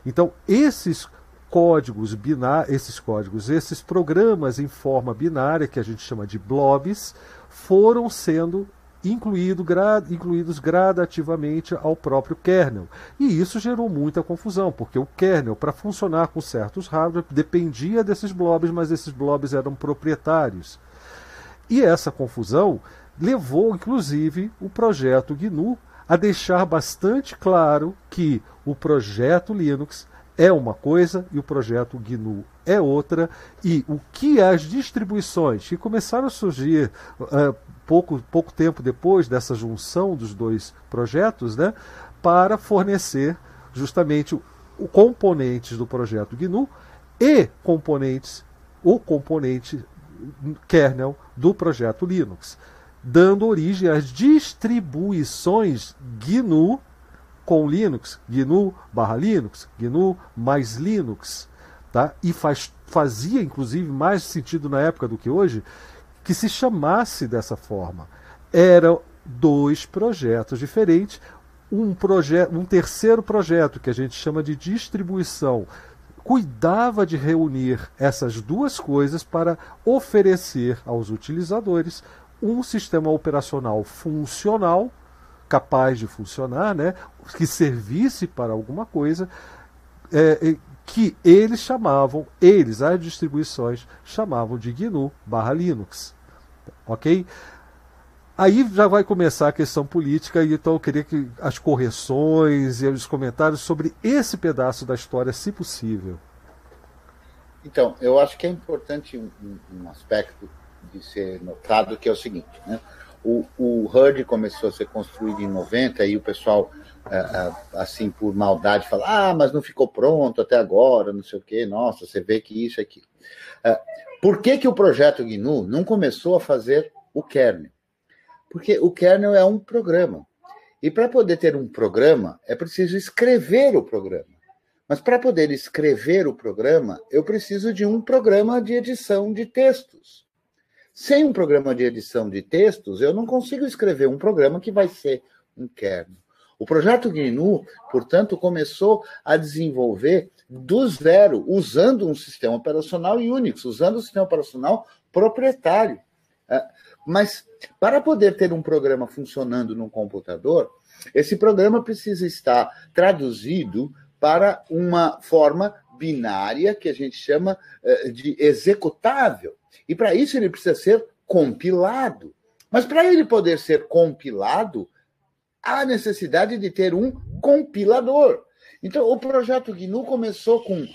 Então, esses códigos binários, esses códigos, esses programas em forma binária que a gente chama de blobs, foram sendo incluído, gra, incluídos gradativamente ao próprio kernel. E isso gerou muita confusão, porque o kernel, para funcionar com certos hardware, dependia desses blobs, mas esses blobs eram proprietários. E essa confusão levou, inclusive, o projeto GNU a deixar bastante claro que o projeto Linux é uma coisa e o projeto GNU é outra, e o que as distribuições que começaram a surgir uh, pouco, pouco tempo depois dessa junção dos dois projetos, né, para fornecer justamente o, componentes do projeto GNU e componentes, o componente kernel do projeto Linux, dando origem às distribuições GNU com Linux, GNU barra Linux, GNU mais Linux, tá? E faz, fazia inclusive mais sentido na época do que hoje que se chamasse dessa forma. Eram dois projetos diferentes, um, projeto, um terceiro projeto que a gente chama de distribuição cuidava de reunir essas duas coisas para oferecer aos utilizadores um sistema operacional funcional, capaz de funcionar, né, que servisse para alguma coisa, é, que eles chamavam, eles, as distribuições, chamavam de GNU barra Linux. Ok? Aí já vai começar a questão política, e então eu queria que as correções e os comentários sobre esse pedaço da história, se possível. Então, eu acho que é importante um, um aspecto de ser notado, que é o seguinte, né? O, o HUD começou a ser construído em 90 e o pessoal, é, é, assim, por maldade, fala, ah, mas não ficou pronto até agora, não sei o quê, nossa, você vê que isso aqui. Por que, que o projeto GNU não começou a fazer o kernel? Porque o kernel é um programa. E para poder ter um programa, é preciso escrever o programa. Mas para poder escrever o programa, eu preciso de um programa de edição de textos. Sem um programa de edição de textos, eu não consigo escrever um programa que vai ser um kernel. O projeto GNU, portanto, começou a desenvolver do zero, usando um sistema operacional Unix, usando um sistema operacional proprietário. É, mas para poder ter um programa funcionando no computador, esse programa precisa estar traduzido para uma forma binária que a gente chama é, de executável. E para isso ele precisa ser compilado. Mas para ele poder ser compilado, há necessidade de ter um compilador. Então, o projeto GNU começou com: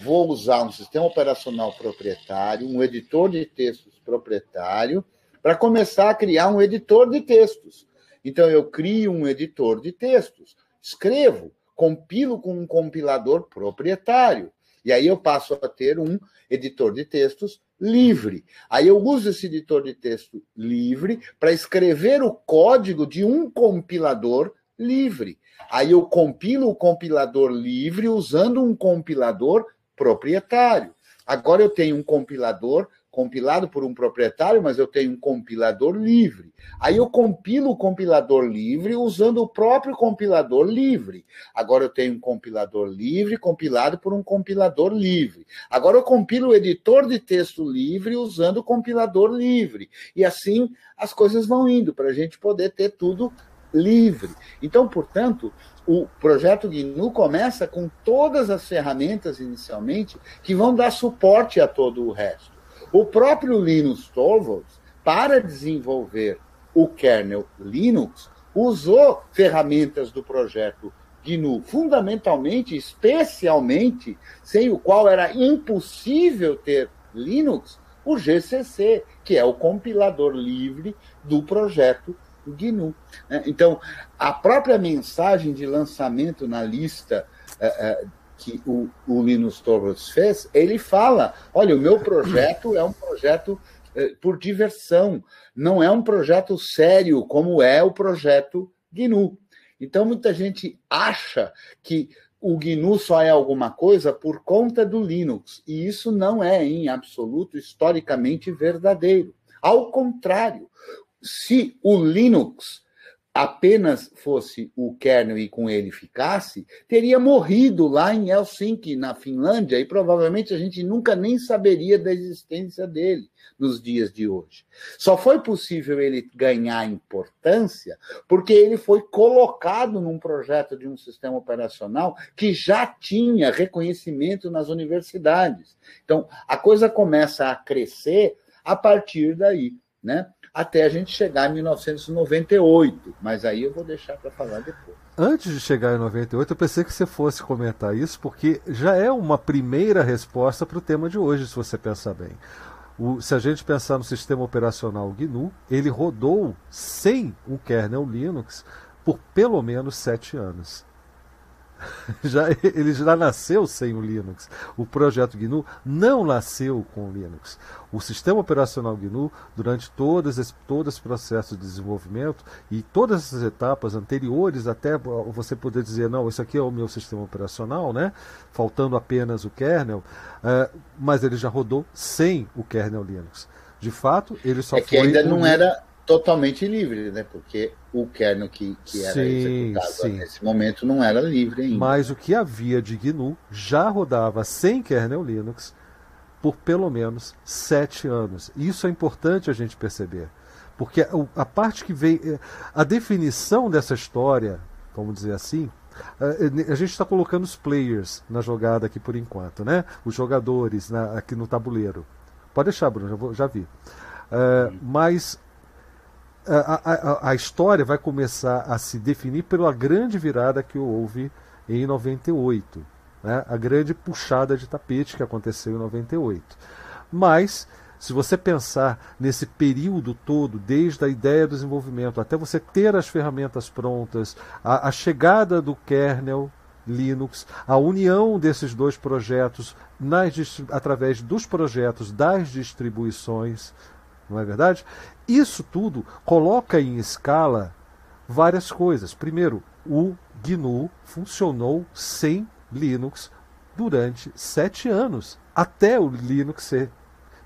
vou usar um sistema operacional proprietário, um editor de textos proprietário, para começar a criar um editor de textos. Então, eu crio um editor de textos, escrevo, compilo com um compilador proprietário. E aí eu passo a ter um editor de textos livre. Aí eu uso esse editor de texto livre para escrever o código de um compilador livre. Aí eu compilo o compilador livre usando um compilador proprietário. Agora eu tenho um compilador compilado por um proprietário, mas eu tenho um compilador livre. Aí eu compilo o compilador livre usando o próprio compilador livre. Agora eu tenho um compilador livre compilado por um compilador livre. Agora eu compilo o editor de texto livre usando o compilador livre. E assim as coisas vão indo para a gente poder ter tudo livre. Então, portanto, o projeto GNU começa com todas as ferramentas inicialmente que vão dar suporte a todo o resto. O próprio Linus Torvalds, para desenvolver o kernel Linux, usou ferramentas do projeto GNU, fundamentalmente, especialmente, sem o qual era impossível ter Linux, o GCC, que é o compilador livre do projeto GNU. Né? Então, a própria mensagem de lançamento na lista eh, eh, que o, o Linus Torvalds fez, ele fala: olha, o meu projeto é um projeto eh, por diversão, não é um projeto sério como é o projeto GNU. Então, muita gente acha que o GNU só é alguma coisa por conta do Linux, e isso não é, em absoluto, historicamente verdadeiro. Ao contrário, se o Linux apenas fosse o kernel e com ele ficasse, teria morrido lá em Helsinki, na Finlândia, e provavelmente a gente nunca nem saberia da existência dele nos dias de hoje. Só foi possível ele ganhar importância porque ele foi colocado num projeto de um sistema operacional que já tinha reconhecimento nas universidades. Então, a coisa começa a crescer a partir daí, né? Até a gente chegar em 1998, mas aí eu vou deixar para falar depois. Antes de chegar em 98, eu pensei que você fosse comentar isso, porque já é uma primeira resposta para o tema de hoje, se você pensar bem. O, se a gente pensar no sistema operacional GNU, ele rodou sem o kernel Linux por pelo menos sete anos. (laughs) já, ele já nasceu sem o Linux. O projeto GNU não nasceu com o Linux. O sistema operacional GNU, durante todos esse, todo esse processo de desenvolvimento e todas essas etapas anteriores, até você poder dizer, não, isso aqui é o meu sistema operacional, né? faltando apenas o kernel, uh, mas ele já rodou sem o kernel Linux. De fato, ele só é que ainda não era totalmente livre, né? Porque o kernel que, que era sim, executado sim. nesse momento não era livre ainda. Mas o que havia de GNU já rodava sem kernel Linux por pelo menos sete anos. Isso é importante a gente perceber. Porque a parte que vem. Eh, a definição dessa história, vamos dizer assim, eh, a gente está colocando os players na jogada aqui por enquanto, né? Os jogadores na, aqui no tabuleiro. Pode deixar, Bruno, já, vou, já vi. Uh, mas a, a, a, história vai começar a se definir pela grande virada que houve em 98, né? a grande puxada de tapete que aconteceu em 98. Mas, se você pensar nesse período todo, desde a ideia do desenvolvimento até você ter as ferramentas prontas, a, a chegada do kernel Linux, a união desses dois projetos nas, através dos projetos das distribuições, não é verdade? Isso tudo coloca em escala várias coisas. Primeiro, o GNU funcionou sem Linux durante sete anos, até o Linux ser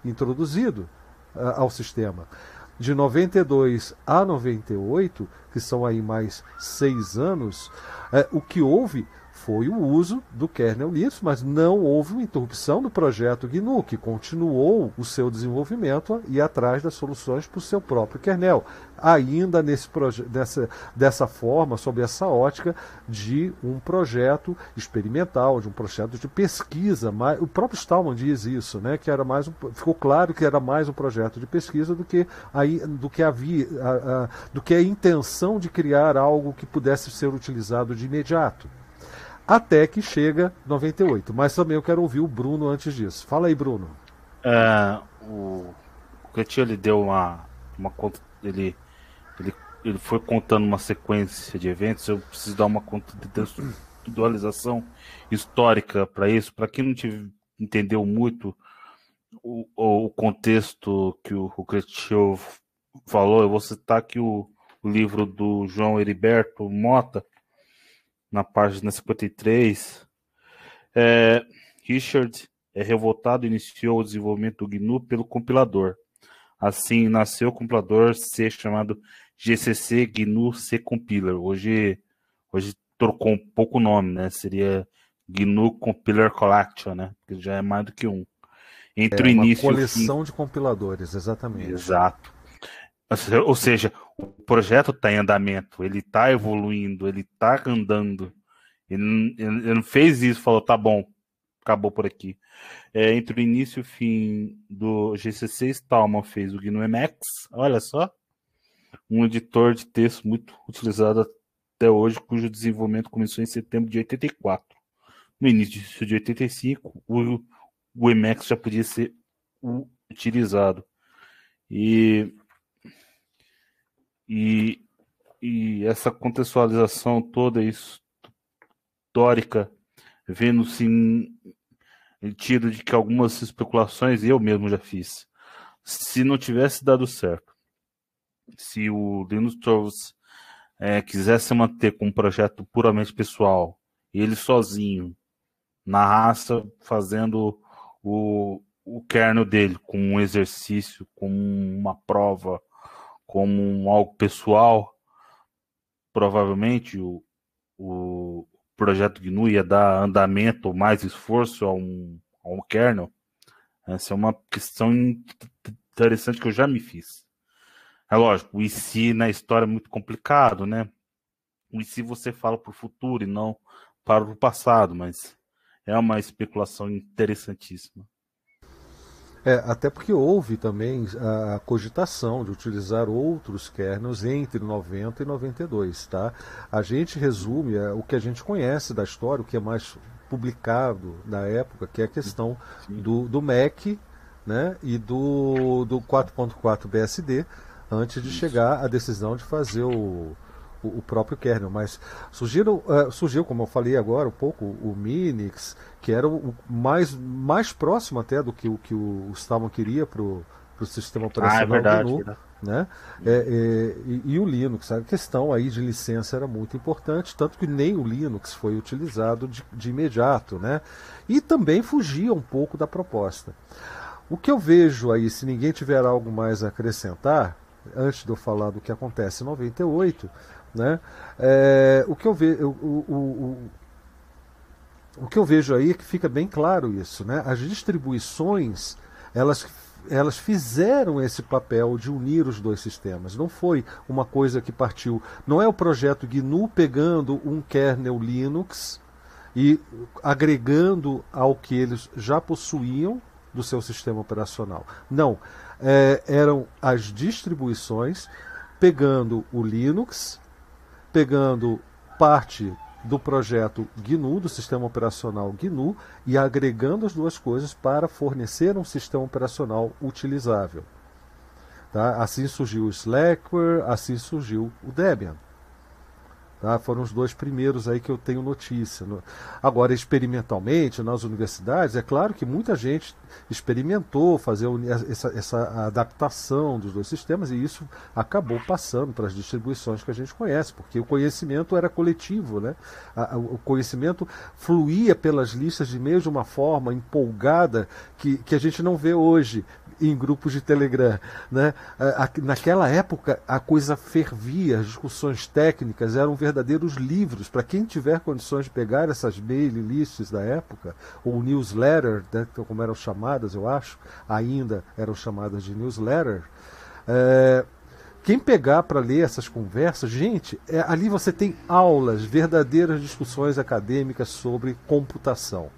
introduzido uh, ao sistema. De 92 a 98, que são aí mais seis anos, uh, o que houve foi o uso do kernel Linux, mas não houve uma interrupção do projeto GNU, que continuou o seu desenvolvimento e atrás das soluções para o seu próprio kernel, ainda nesse dessa, dessa forma, sob essa ótica de um projeto experimental, de um projeto de pesquisa. Mas, o próprio Stallman diz isso, né, que era mais um, ficou claro que era mais um projeto de pesquisa do que, aí, do que havia, a, a, do que a intenção de criar algo que pudesse ser utilizado de imediato até que chega 98. Mas também eu quero ouvir o Bruno antes disso. Fala aí, Bruno. É, o Cretinho ele deu uma, uma conta. Ele, ele, ele foi contando uma sequência de eventos. Eu preciso dar uma conta de contextualização histórica para isso. Para quem não te, entendeu muito o, o contexto que o, o falou, eu vou citar aqui o, o livro do João Heriberto Mota na página 53, é, Richard é revoltado e iniciou o desenvolvimento do GNU pelo compilador. Assim nasceu o compilador C chamado GCC GNU C Compiler. Hoje, hoje trocou um pouco o nome, né? Seria GNU Compiler Collection, né? Porque já é mais do que um. Entre é, o início uma coleção fim... de compiladores, exatamente. Exato. Ou seja, o projeto está em andamento, ele está evoluindo, ele está andando. Ele, ele, não fez isso, falou, tá bom, acabou por aqui. É, entre o início e o fim do GCC, Stallman fez o Emacs, olha só, um editor de texto muito utilizado até hoje, cujo desenvolvimento começou em setembro de 84. No início de 85, o, o Emacs já podia ser utilizado. E e, e essa contextualização toda histórica, vendo-se sentido de que algumas especulações eu mesmo já fiz. Se não tivesse dado certo, se o Linus Torvalds é, quisesse manter com um projeto puramente pessoal, ele sozinho, na raça, fazendo o, o kernel dele, com um exercício, com uma prova, como algo pessoal, provavelmente o, o projeto GNU ia dar andamento, mais esforço a um, a um kernel, essa é uma questão interessante que eu já me fiz. É lógico, o IC na história é muito complicado, né? O IC você fala para o futuro e não para o passado, mas é uma especulação interessantíssima. É, até porque houve também a cogitação de utilizar outros kernels entre 90 e 92, tá? A gente resume é, o que a gente conhece da história, o que é mais publicado na época, que é a questão do, do Mac né, e do, do 4.4 BSD, antes de Isso. chegar à decisão de fazer o, o, o próprio kernel. Mas surgiram, uh, surgiu, como eu falei agora um pouco, o Minix, que era o mais, mais próximo até do que o que o Stallman queria para o sistema operacional ah, é verdade, GNU, né? É, é, e, e, o Linux, a questão aí de licença era muito importante, tanto que nem o Linux foi utilizado de, de imediato, né? E também fugia um pouco da proposta. O que eu vejo aí, se ninguém tiver algo mais a acrescentar, antes de eu falar do que acontece em 98, né? É, o, que eu o, o, o, o que eu vejo aí é que fica bem claro isso. Né? As distribuições elas, elas fizeram esse papel de unir os dois sistemas. Não foi uma coisa que partiu. Não é o projeto GNU pegando um kernel Linux e agregando ao que eles já possuíam do seu sistema operacional. Não. É, eram as distribuições pegando o Linux pegando parte do projeto GNU, do sistema operacional GNU, e agregando as duas coisas para fornecer um sistema operacional utilizável. Tá? Assim surgiu o Slackware, assim surgiu o Debian. Tá? Foram os dois primeiros aí que eu tenho notícia. Agora, experimentalmente, nas universidades, é claro que muita gente experimentou fazer essa, essa adaptação dos dois sistemas e isso acabou passando para as distribuições que a gente conhece, porque o conhecimento era coletivo, né? o conhecimento fluía pelas listas de e-mails de uma forma empolgada que, que a gente não vê hoje em grupos de Telegram. Né? Naquela época a coisa fervia, as discussões técnicas eram verdadeiros livros. Para quem tiver condições de pegar essas mail lists da época, ou newsletter, né, como eram chamadas, eu acho, ainda eram chamadas de newsletter. É, quem pegar para ler essas conversas, gente, é, ali você tem aulas, verdadeiras discussões acadêmicas sobre computação.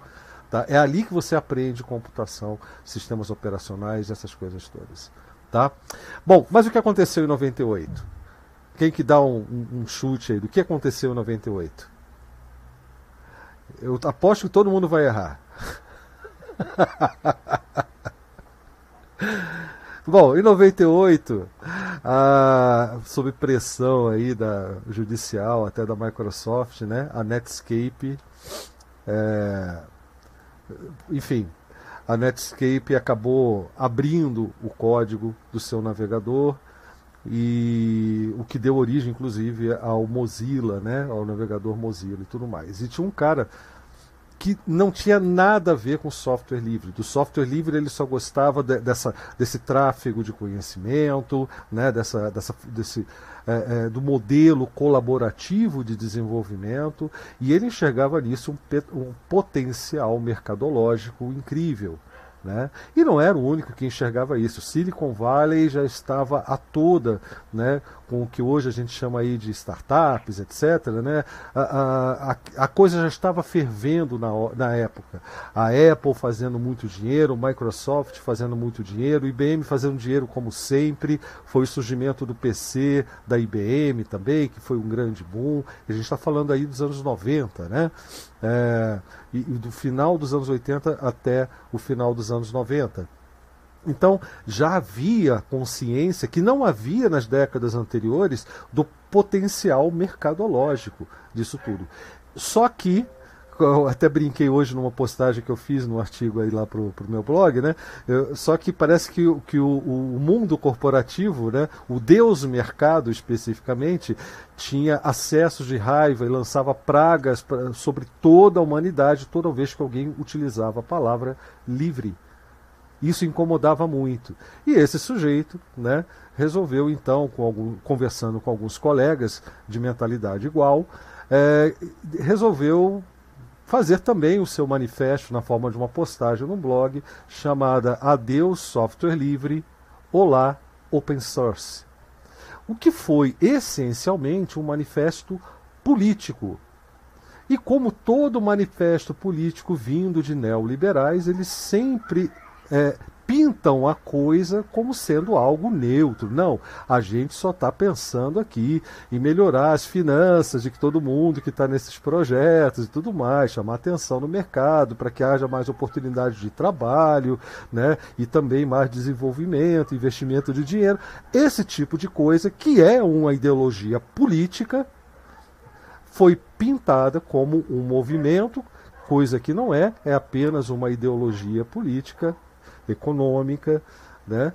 Tá? É ali que você aprende computação, sistemas operacionais, essas coisas todas. Tá? Bom, mas o que aconteceu em 98? Quem que dá um, um, um chute aí do que aconteceu em 98? Eu aposto que todo mundo vai errar. (laughs) Bom, em 98, a, sob pressão aí da judicial, até da Microsoft, né, a Netscape é, enfim, a Netscape acabou abrindo o código do seu navegador e o que deu origem, inclusive, ao Mozilla, né, ao navegador Mozilla e tudo mais. E tinha um cara que não tinha nada a ver com software livre. Do software livre ele só gostava de, dessa, desse tráfego de conhecimento, né, dessa, dessa, desse, é, é, do modelo colaborativo de desenvolvimento, e ele enxergava nisso um, um potencial mercadológico incrível. Né? E não era o único que enxergava isso. Silicon Valley já estava a toda né, com o que hoje a gente chama aí de startups, etc. Né? A, a, a coisa já estava fervendo na, na época. A Apple fazendo muito dinheiro, Microsoft fazendo muito dinheiro, IBM fazendo dinheiro como sempre. Foi o surgimento do PC da IBM também, que foi um grande boom. A gente está falando aí dos anos 90, né? É, e, e do final dos anos 80 até o final dos anos 90. Então já havia consciência que não havia nas décadas anteriores do potencial mercadológico disso tudo. Só que eu até brinquei hoje numa postagem que eu fiz no artigo aí lá pro, pro meu blog, né? Eu, só que parece que, que o, o, mundo corporativo, né? O Deus mercado especificamente, tinha acessos de raiva e lançava pragas pra, sobre toda a humanidade toda vez que alguém utilizava a palavra livre Isso incomodava muito. E esse sujeito né, resolveu, então, com algum, conversando com alguns colegas de mentalidade igual, é, resolveu fazer também o seu manifesto na forma de uma postagem no blog chamada Adeus Software Livre, Olá Open Source. O que foi essencialmente um manifesto político. E como todo manifesto político vindo de neoliberais, ele sempre é, pintam a coisa como sendo algo neutro. Não, a gente só está pensando aqui em melhorar as finanças de todo mundo que está nesses projetos e tudo mais, chamar atenção no mercado para que haja mais oportunidades de trabalho, né? E também mais desenvolvimento, investimento de dinheiro, esse tipo de coisa que é uma ideologia política foi pintada como um movimento, coisa que não é, é apenas uma ideologia política econômica, né?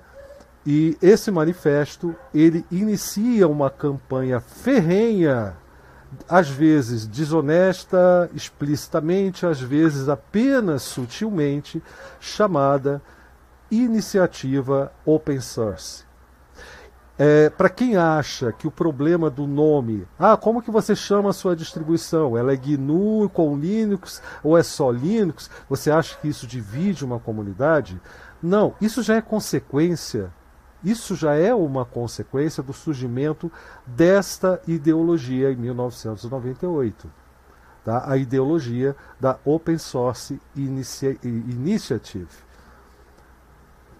E esse manifesto ele inicia uma campanha ferrenha, às vezes desonesta, explicitamente, às vezes apenas sutilmente, chamada Iniciativa Open Source. É, para quem acha que o problema do nome, ah, como que você chama a sua distribuição? Ela é GNU com Linux ou é só Linux? Você acha que isso divide uma comunidade? Não, isso já é consequência, isso já é uma consequência do surgimento desta ideologia em 1998. Tá? A ideologia da Open Source Initiative.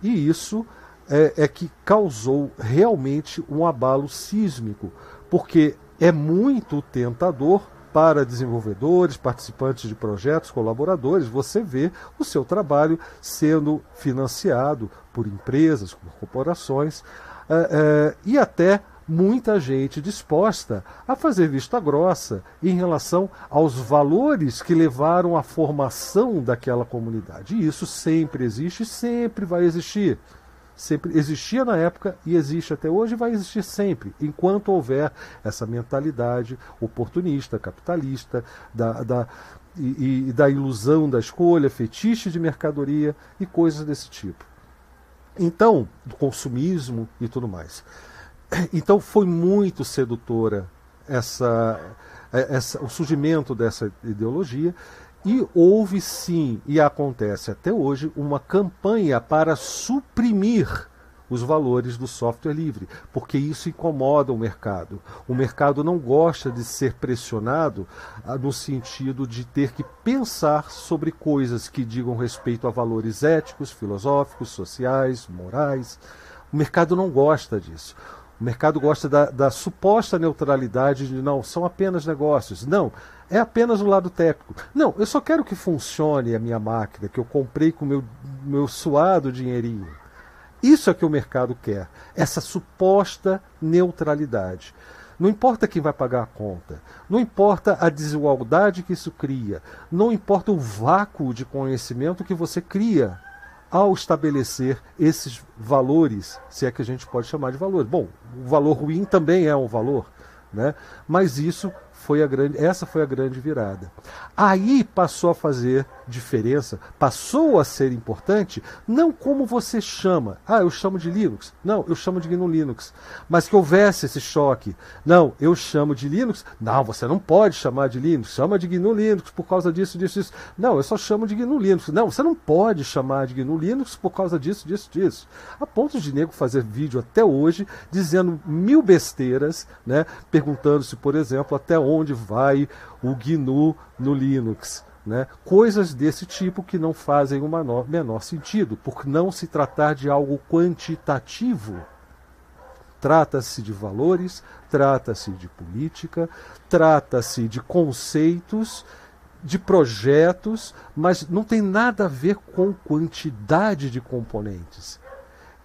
E isso é, é que causou realmente um abalo sísmico, porque é muito tentador para desenvolvedores, participantes de projetos, colaboradores, você vê o seu trabalho sendo financiado por empresas, por corporações é, é, e até muita gente disposta a fazer vista grossa em relação aos valores que levaram à formação daquela comunidade. E isso sempre existe e sempre vai existir sempre existia na época e existe até hoje e vai existir sempre, enquanto houver essa mentalidade oportunista, capitalista, da, da, e, e da ilusão da escolha, fetiche de mercadoria e coisas desse tipo. Então, do consumismo e tudo mais. Então foi muito sedutora essa, essa, o surgimento dessa ideologia e houve sim, e acontece até hoje, uma campanha para suprimir os valores do software livre, porque isso incomoda o mercado. O mercado não gosta de ser pressionado ah, no sentido de ter que pensar sobre coisas que digam respeito a valores éticos, filosóficos, sociais, morais. O mercado não gosta disso. O mercado gosta da, da suposta neutralidade de não, são apenas negócios. Não, é apenas o lado técnico. Não, eu só quero que funcione a minha máquina, que eu comprei com meu, meu suado dinheirinho. Isso é que o mercado quer, essa suposta neutralidade. Não importa quem vai pagar a conta, não importa a desigualdade que isso cria, não importa o vácuo de conhecimento que você cria ao estabelecer esses valores, se é que a gente pode chamar de valores. Bom, o valor ruim também é um valor, né? mas isso foi a grande, essa foi a grande virada. Aí passou a fazer diferença, passou a ser importante, não como você chama. Ah, eu chamo de Linux. Não, eu chamo de GNU Linux. Mas que houvesse esse choque. Não, eu chamo de Linux. Não, você não pode chamar de Linux. Chama de GNU Linux por causa disso, disso, disso. Não, eu só chamo de GNU Linux. Não, você não pode chamar de GNU Linux por causa disso, disso, disso. A ponto de nego fazer vídeo até hoje dizendo mil besteiras, né? Perguntando se, por exemplo, até onde onde vai o GNU no Linux. Né? Coisas desse tipo que não fazem o menor, menor sentido, por não se tratar de algo quantitativo. Trata-se de valores, trata-se de política, trata-se de conceitos, de projetos, mas não tem nada a ver com quantidade de componentes.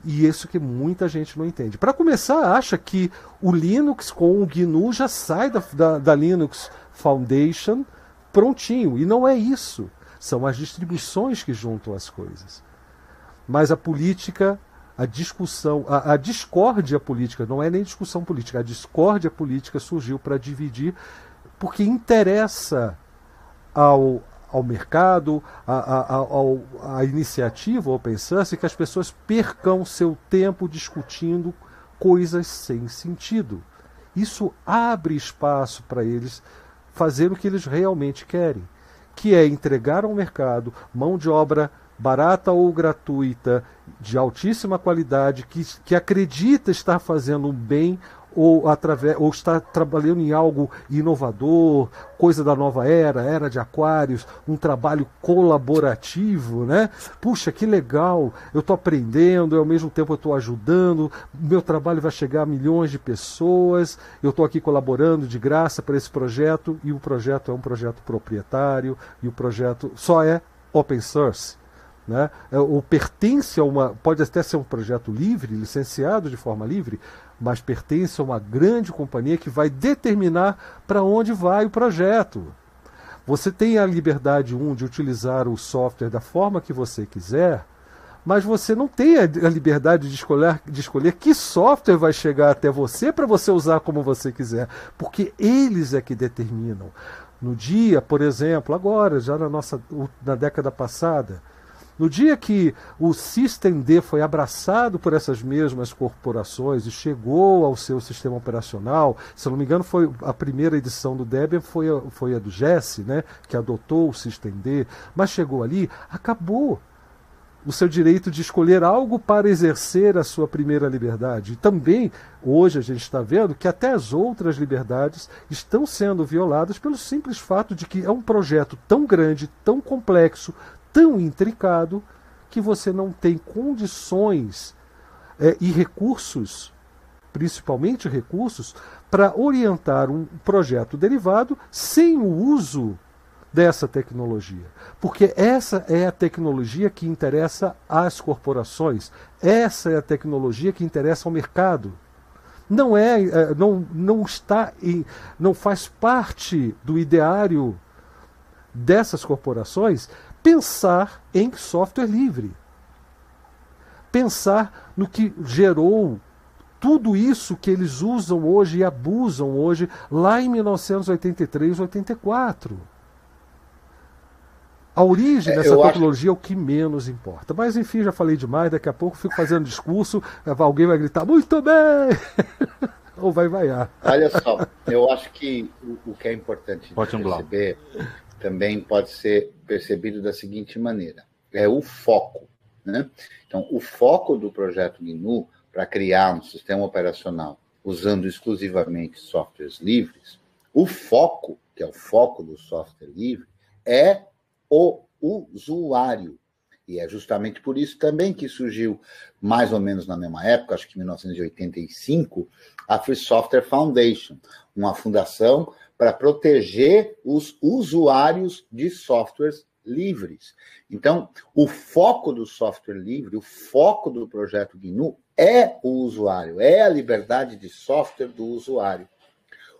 E isso que muita gente não entende. Para começar, acha que o Linux com o GNU já sai da, da, da Linux Foundation prontinho. E não é isso. São as distribuições que juntam as coisas. Mas a política, a discussão, a, a discórdia política, não é nem discussão política, a discórdia política surgiu para dividir, porque interessa ao, ao mercado, a, iniciativa open source, que as pessoas percam seu tempo discutindo coisas sem sentido. Isso abre espaço para eles fazer o que eles realmente querem, que é entregar ao mercado mão de obra barata ou gratuita, de altíssima qualidade, que, que acredita estar fazendo um bem ou, através, ou está trabalhando em algo inovador, coisa da nova era, era de aquários, um trabalho colaborativo, né? Puxa, que legal, eu estou aprendendo, ao mesmo tempo eu estou ajudando, meu trabalho vai chegar a milhões de pessoas, eu estou aqui colaborando de graça para esse projeto, e o projeto é um projeto proprietário, e o projeto só é open source. Né? É, ou pertence a uma. Pode até ser um projeto livre, licenciado de forma livre, mas pertence a uma grande companhia que vai determinar para onde vai o projeto. Você tem a liberdade, um, de utilizar o software da forma que você quiser, mas você não tem a liberdade de escolher, de escolher que software vai chegar até você para você usar como você quiser, porque eles é que determinam. No dia, por exemplo, agora, já na nossa na década passada, no dia que o System D foi abraçado por essas mesmas corporações e chegou ao seu sistema operacional, se não me engano, foi a primeira edição do Debian foi a, foi a do Jesse, né, que adotou o System D, mas chegou ali, acabou o seu direito de escolher algo para exercer a sua primeira liberdade. E também, hoje, a gente está vendo que até as outras liberdades estão sendo violadas pelo simples fato de que é um projeto tão grande, tão complexo, tão intricado que você não tem condições é, e recursos, principalmente recursos, para orientar um projeto derivado sem o uso dessa tecnologia. Porque essa é a tecnologia que interessa às corporações, essa é a tecnologia que interessa ao mercado. Não é, é não, não está em, não faz parte do ideário dessas corporações pensar em software livre. Pensar no que gerou tudo isso que eles usam hoje e abusam hoje lá em 1983, 84. A origem é, dessa tecnologia acho... é o que menos importa. Mas enfim, já falei demais, daqui a pouco fico fazendo discurso, alguém vai gritar, muito bem! (laughs) Ou vai vaiar. Olha só, eu acho que o, o que é importante perceber também pode ser percebido da seguinte maneira: é o foco. Né? Então, o foco do projeto GNU para criar um sistema operacional usando exclusivamente softwares livres, o foco, que é o foco do software livre, é o usuário. E é justamente por isso também que surgiu, mais ou menos na mesma época, acho que em 1985, a Free Software Foundation, uma fundação para proteger os usuários de softwares livres. Então, o foco do software livre, o foco do projeto GNU é o usuário, é a liberdade de software do usuário.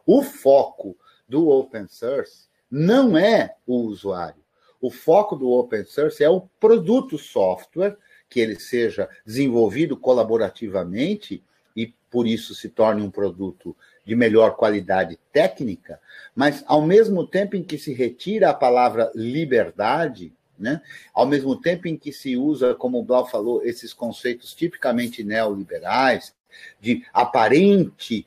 O foco do open source não é o usuário. O foco do open source é o produto software, que ele seja desenvolvido colaborativamente e por isso se torne um produto de melhor qualidade técnica, mas ao mesmo tempo em que se retira a palavra liberdade, né? Ao mesmo tempo em que se usa, como o Blau falou, esses conceitos tipicamente neoliberais, de aparente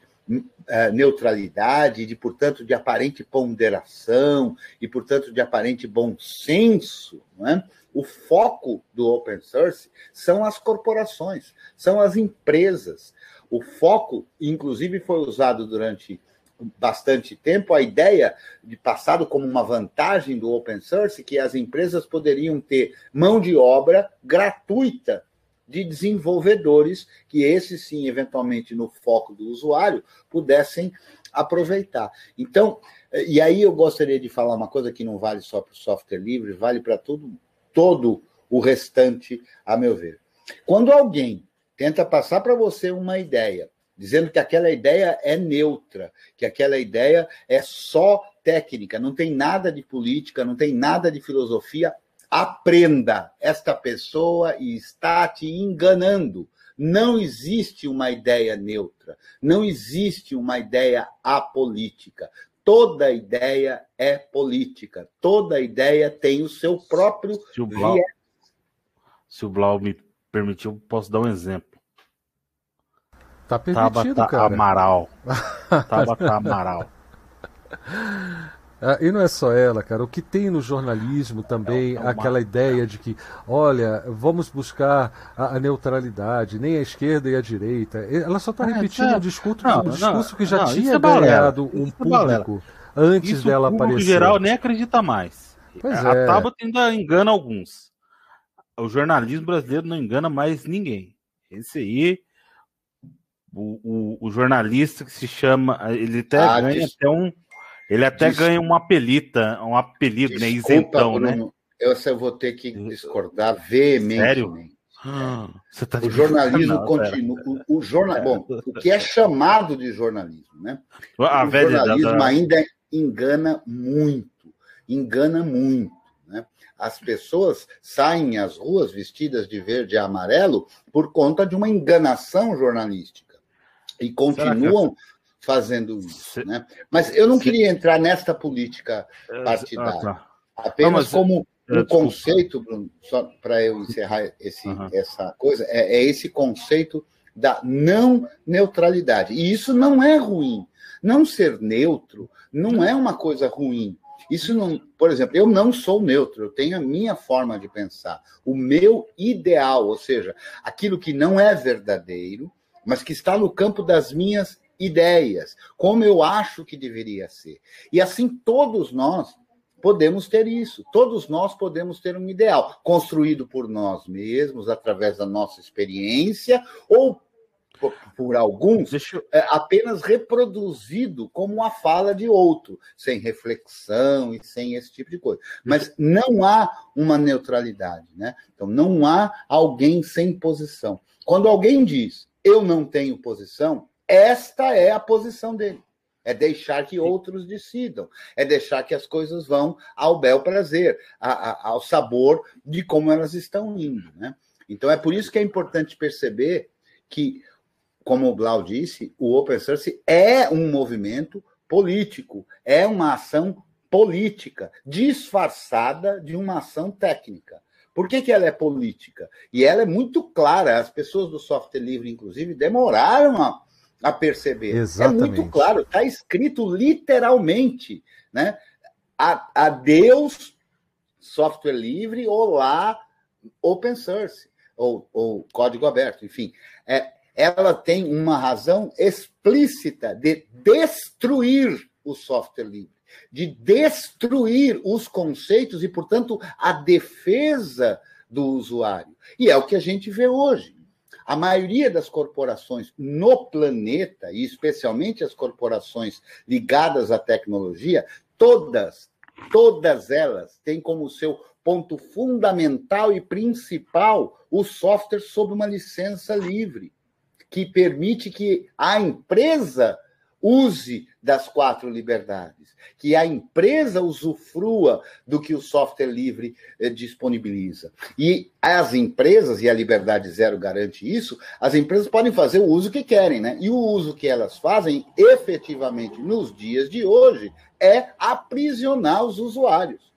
neutralidade, de, portanto, de aparente ponderação e, portanto, de aparente bom senso, né? o foco do open source são as corporações, são as empresas, o foco, inclusive, foi usado durante bastante tempo a ideia de passado como uma vantagem do open source que as empresas poderiam ter mão de obra gratuita de desenvolvedores que esses sim eventualmente no foco do usuário pudessem aproveitar. Então, e aí eu gostaria de falar uma coisa que não vale só para o software livre, vale para todo todo o restante, a meu ver. Quando alguém tenta passar para você uma ideia, dizendo que aquela ideia é neutra, que aquela ideia é só técnica, não tem nada de política, não tem nada de filosofia. Aprenda, esta pessoa está te enganando. Não existe uma ideia neutra, não existe uma ideia apolítica. toda ideia é política, toda ideia tem o seu próprio se o Blau, viés. Se o Blau me permitiu, posso dar um exemplo. Tá permitido, Tabata cara. Amaral. (laughs) Tabata Amaral. Ah, e não é só ela, cara. O que tem no jornalismo também, é, é uma... aquela ideia de que, olha, vamos buscar a, a, neutralidade, nem a esquerda e a direita. Ela só está é, repetindo é, um discurso, não, um discurso não, que já não, tinha é ganhado um público antes isso dela aparecer. O geral nem acredita mais. Pois a é. Tabata ainda engana alguns. O jornalismo brasileiro não engana mais ninguém. Esse aí, o, o, o jornalista que se chama, ele até ah, ganha até um ele até ganha uma apelita, um apelido, né? Desculpa, né? Isentão, Bruno, né? Eu, eu vou ter que discordar veementemente. Sério? Ah, tá o jornalismo continua. O, o jornal, bom, o que é chamado de jornalismo, né? A o jornalismo da... ainda engana muito, engana muito. Né? As pessoas saem às ruas vestidas de verde e amarelo por conta de uma enganação jornalística e continuam fazendo isso. Né? Mas eu não queria entrar nesta política partidária. Ah, tá. Apenas não, mas, como é, um conceito, Bruno, só para eu encerrar esse, uhum. essa coisa, é, é esse conceito da não neutralidade. E isso não é ruim. Não ser neutro não é uma coisa ruim. Isso não, por exemplo, eu não sou neutro, eu tenho a minha forma de pensar, o meu ideal, ou seja, aquilo que não é verdadeiro, mas que está no campo das minhas ideias, como eu acho que deveria ser. E assim todos nós podemos ter isso. Todos nós podemos ter um ideal construído por nós mesmos, através da nossa experiência, ou por, alguns, eu... é, apenas reproduzido como a fala de outro, sem reflexão e sem esse tipo de coisa. Mas não há uma neutralidade, né? Então não há alguém sem posição. Quando alguém diz eu não tenho posição, esta é a posição dele. É deixar que outros decidam, é deixar que as coisas vão ao bel prazer, a, a, ao sabor de como elas estão indo. Né? Então é por isso que é importante perceber que, como o Blau disse, o Open Source é um movimento político, é uma ação política, disfarçada de uma ação técnica. Por que, que ela é política? E ela é muito clara. As pessoas do software livre, inclusive, demoraram a, a perceber. Exatamente. É muito claro, está escrito literalmente, né? Adeus software livre, olá open source, ou, ou código aberto, enfim. É, ela tem uma razão explícita de destruir o software livre, de destruir os conceitos e, portanto, a defesa do usuário. E é o que a gente vê hoje. A maioria das corporações no planeta, e especialmente as corporações ligadas à tecnologia, todas, todas elas têm como seu ponto fundamental e principal o software sob uma licença livre, que permite que a empresa use das quatro liberdades, que a empresa usufrua do que o software livre eh, disponibiliza. E as empresas, e a liberdade zero garante isso, as empresas podem fazer o uso que querem, né? E o uso que elas fazem, efetivamente, nos dias de hoje, é aprisionar os usuários.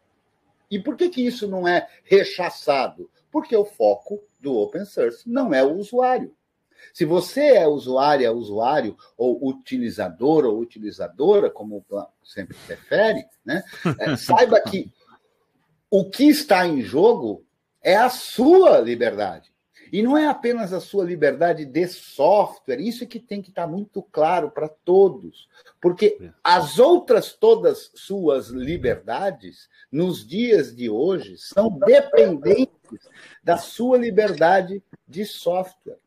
E por que, que isso não é rechaçado? Porque o foco do open source não é o usuário. Se você é usuária, usuário, ou utilizador ou utilizadora, como sempre prefere, né? É, (laughs) saiba que o que está em jogo é a sua liberdade. E não é apenas a sua liberdade de software, isso é que tem que estar muito claro para todos. Porque as outras todas suas liberdades, nos dias de hoje, são dependentes da sua liberdade de software.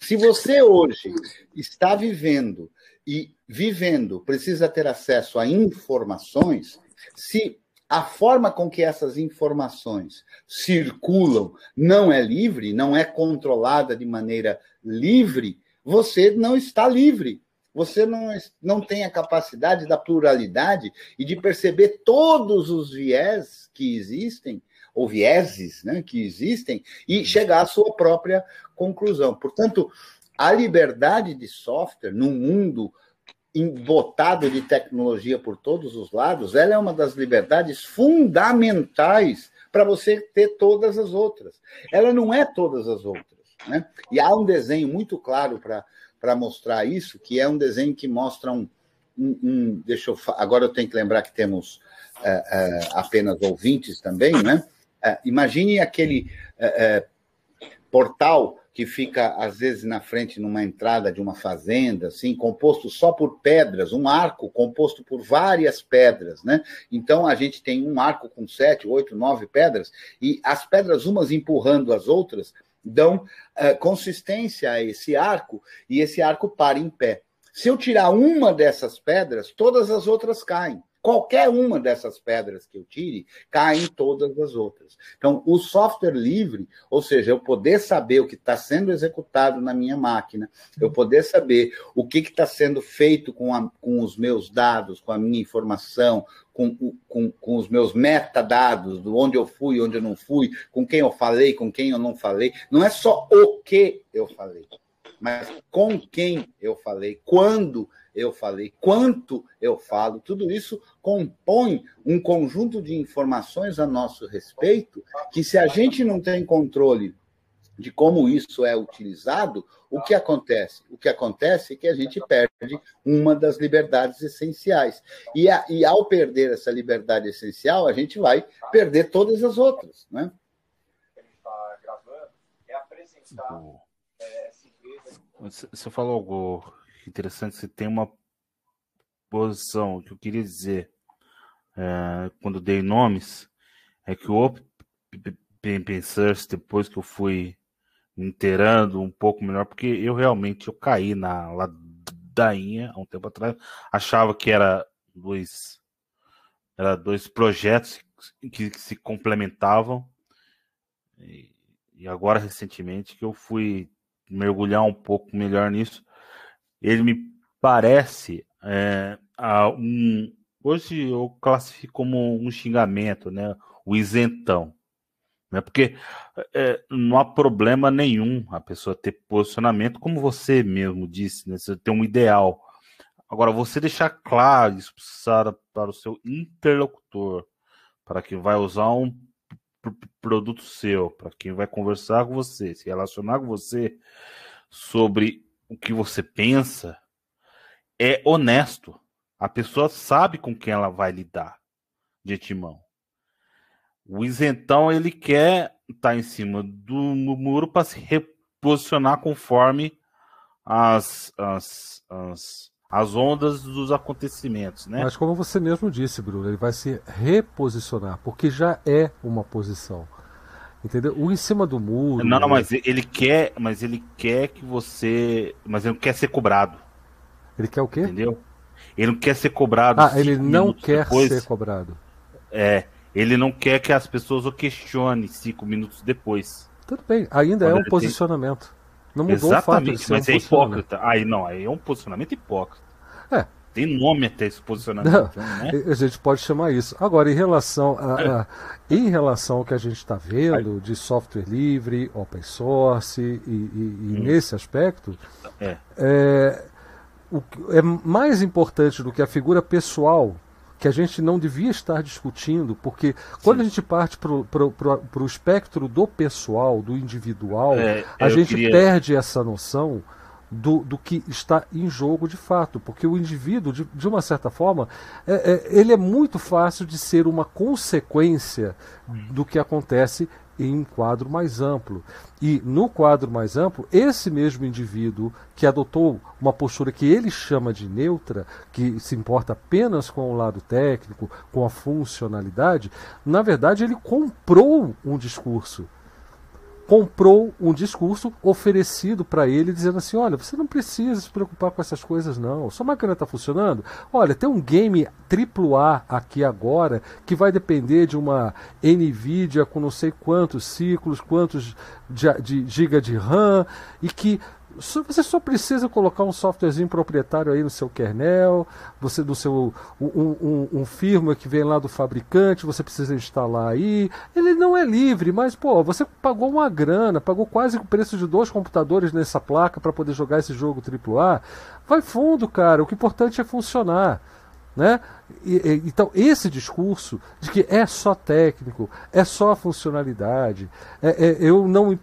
Se você hoje está vivendo e vivendo precisa ter acesso a informações, se a forma com que essas informações circulam não é livre, não é controlada de maneira livre, você não está livre. Você não, não tem a capacidade da pluralidade e de perceber todos os viés que existem ou vieses né, que existem e chegar à sua própria conclusão. Portanto, a liberdade de software no mundo embotado de tecnologia por todos os lados, ela é uma das liberdades fundamentais para você ter todas as outras. Ela não é todas as outras. Né? E há um desenho muito claro para mostrar isso, que é um desenho que mostra um. um, um deixa eu, agora eu tenho que lembrar que temos é, é, apenas ouvintes também, né? É, imagine aquele é, é, portal que fica às vezes na frente numa entrada de uma fazenda, assim, composto só por pedras, um arco composto por várias pedras, né? Então a gente tem um arco com sete, oito, nove pedras e as pedras umas empurrando as outras dão uh, consistência a esse arco e esse arco para em pé. Se eu tirar uma dessas pedras, todas as outras caem. Qualquer uma dessas pedras que eu tire, caem todas as outras. Então, o software livre, ou seja, eu poder saber o que está sendo executado na minha máquina, eu poder saber o que está sendo feito com, a, com os meus dados, com a minha informação, com, com, com os meus metadados, do onde eu fui, onde eu não fui, com quem eu falei, com quem eu não falei. Não é só o que eu falei, mas com quem eu falei, quando eu falei, quanto eu falo, tudo isso compõe um conjunto de informações a nosso respeito que, se a gente não tem controle de como isso é utilizado, o que acontece? O que acontece é que a gente perde uma das liberdades essenciais. E, a, e ao perder essa liberdade essencial, a gente vai perder todas as outras. Né? Você falou algo interessante, você tem uma posição. Que eu queria dizer é, quando dei nomes, é que o Open Search, depois que eu fui me inteirando um pouco melhor, porque eu realmente eu caí na ladainha há um tempo atrás, achava que era dois, era dois projetos que, que se complementavam, e, e agora recentemente que eu fui mergulhar um pouco melhor nisso, ele me parece é, um, hoje eu classifico como um xingamento, né? O isentão. Né? Porque é, não há problema nenhum a pessoa ter posicionamento, como você mesmo disse, né? Você tem um ideal. Agora, você deixar claro para, para o seu interlocutor, para quem vai usar um produto seu, para quem vai conversar com você, se relacionar com você sobre o que você pensa, é honesto. A pessoa sabe com quem ela vai lidar de timão. O isentão ele quer estar tá em cima do muro para se reposicionar conforme as, as, as, as ondas dos acontecimentos, né? Mas como você mesmo disse, Bruno, ele vai se reposicionar, porque já é uma posição. Entendeu? O em cima do muro. Não, não, mas ele quer, mas ele quer que você, mas ele não quer ser cobrado. Ele quer o quê? Entendeu? Ele não quer ser cobrado. Ah, ele não quer depois. ser cobrado. É, ele não quer que as pessoas o questionem cinco minutos depois. Tudo bem, ainda é um posicionamento. Tem... Não mudou Exatamente, o fato de mas um é hipócrita. Aí não, aí é um posicionamento hipócrita. É. Tem nome até esse posicionamento. Não, né? A gente pode chamar isso. Agora, em relação, a, a em relação ao que a gente está vendo de software livre, open source, e, e, e hum. nesse aspecto, é. É, o, é mais importante do que a figura pessoal que a gente não devia estar discutindo, porque quando Sim. a gente parte para o espectro do pessoal, do individual, é, a gente queria... perde essa noção do, do que está em jogo de fato, porque o indivíduo, de, de uma certa forma, é, é, ele é muito fácil de ser uma consequência do que acontece em um quadro mais amplo. E no quadro mais amplo, esse mesmo indivíduo que adotou uma postura que ele chama de neutra, que se importa apenas com o lado técnico, com a funcionalidade, na verdade ele comprou um discurso comprou um discurso oferecido para ele, dizendo assim: olha, você não precisa se preocupar com essas coisas, não. Sua máquina está funcionando. Olha, tem um game AAA aqui agora que vai depender de uma NVIDIA com não sei quantos ciclos, quantos de, de giga de RAM, e que você só precisa colocar um softwarezinho proprietário aí no seu kernel, você do seu um, um, um firmware que vem lá do fabricante, você precisa instalar aí. Ele não é livre, mas pô, você pagou uma grana, pagou quase o preço de dois computadores nessa placa para poder jogar esse jogo AAA. Vai fundo, cara. O que é importante é funcionar. Né? E, e, então, esse discurso de que é só técnico, é só funcionalidade, é, é, eu não, me,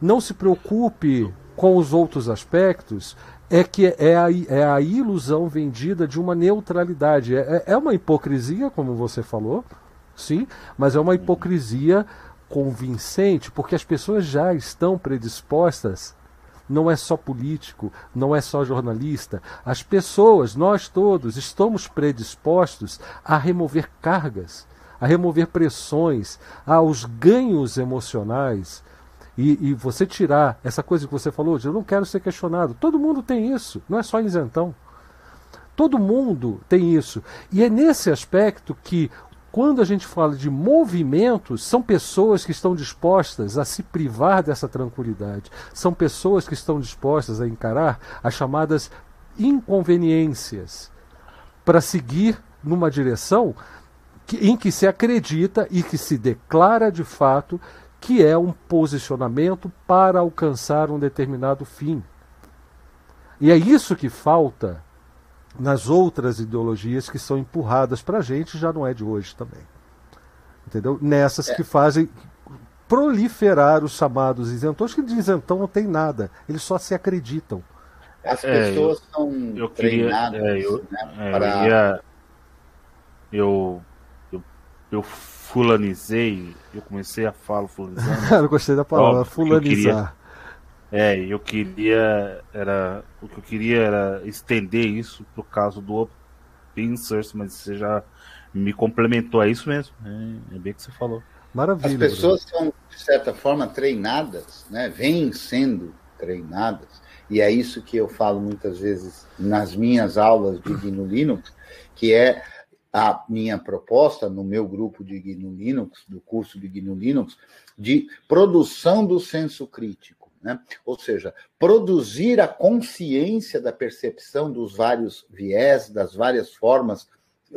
não se preocupe com os outros aspectos, é que é a, é a ilusão vendida de uma neutralidade. É, é uma hipocrisia, como você falou, sim, mas é uma hipocrisia convincente, porque as pessoas já estão predispostas não é só político, não é só jornalista. As pessoas, nós todos, estamos predispostos a remover cargas, a remover pressões, aos ganhos emocionais. E, e você tirar essa coisa que você falou, de eu não quero ser questionado. Todo mundo tem isso, não é só isentão. Todo mundo tem isso. E é nesse aspecto que quando a gente fala de movimentos, são pessoas que estão dispostas a se privar dessa tranquilidade. São pessoas que estão dispostas a encarar as chamadas inconveniências para seguir numa direção que, em que se acredita e que se declara de fato que é um posicionamento para alcançar um determinado fim. E é isso que falta nas outras ideologias que são empurradas para a gente, já não é de hoje também. Entendeu? Nessas é. que fazem proliferar os chamados isentões, que de isentão não tem nada, eles só se acreditam. As é, pessoas eu, são eu treinadas queria, é, eu, né, é, para... Eu, ia, eu, eu, eu, fulanizei, eu comecei a falar fulanizando. (laughs) eu gostei da palavra, fulanizar. É, eu queria era o que eu queria era estender isso pro caso do open source, mas você já me complementou, é isso mesmo. É, é bem que você falou. Maravilha. As pessoas Bruno. são de certa forma treinadas, né? Vêm sendo treinadas. E é isso que eu falo muitas vezes nas minhas aulas de GNU Linux, que é a minha proposta no meu grupo de GNU Linux, do curso de GNU Linux, de produção do senso crítico. Né? Ou seja, produzir a consciência da percepção dos vários viés, das várias formas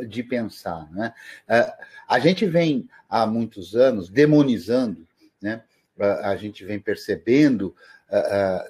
de pensar. Né? É, a gente vem há muitos anos demonizando, né? a gente vem percebendo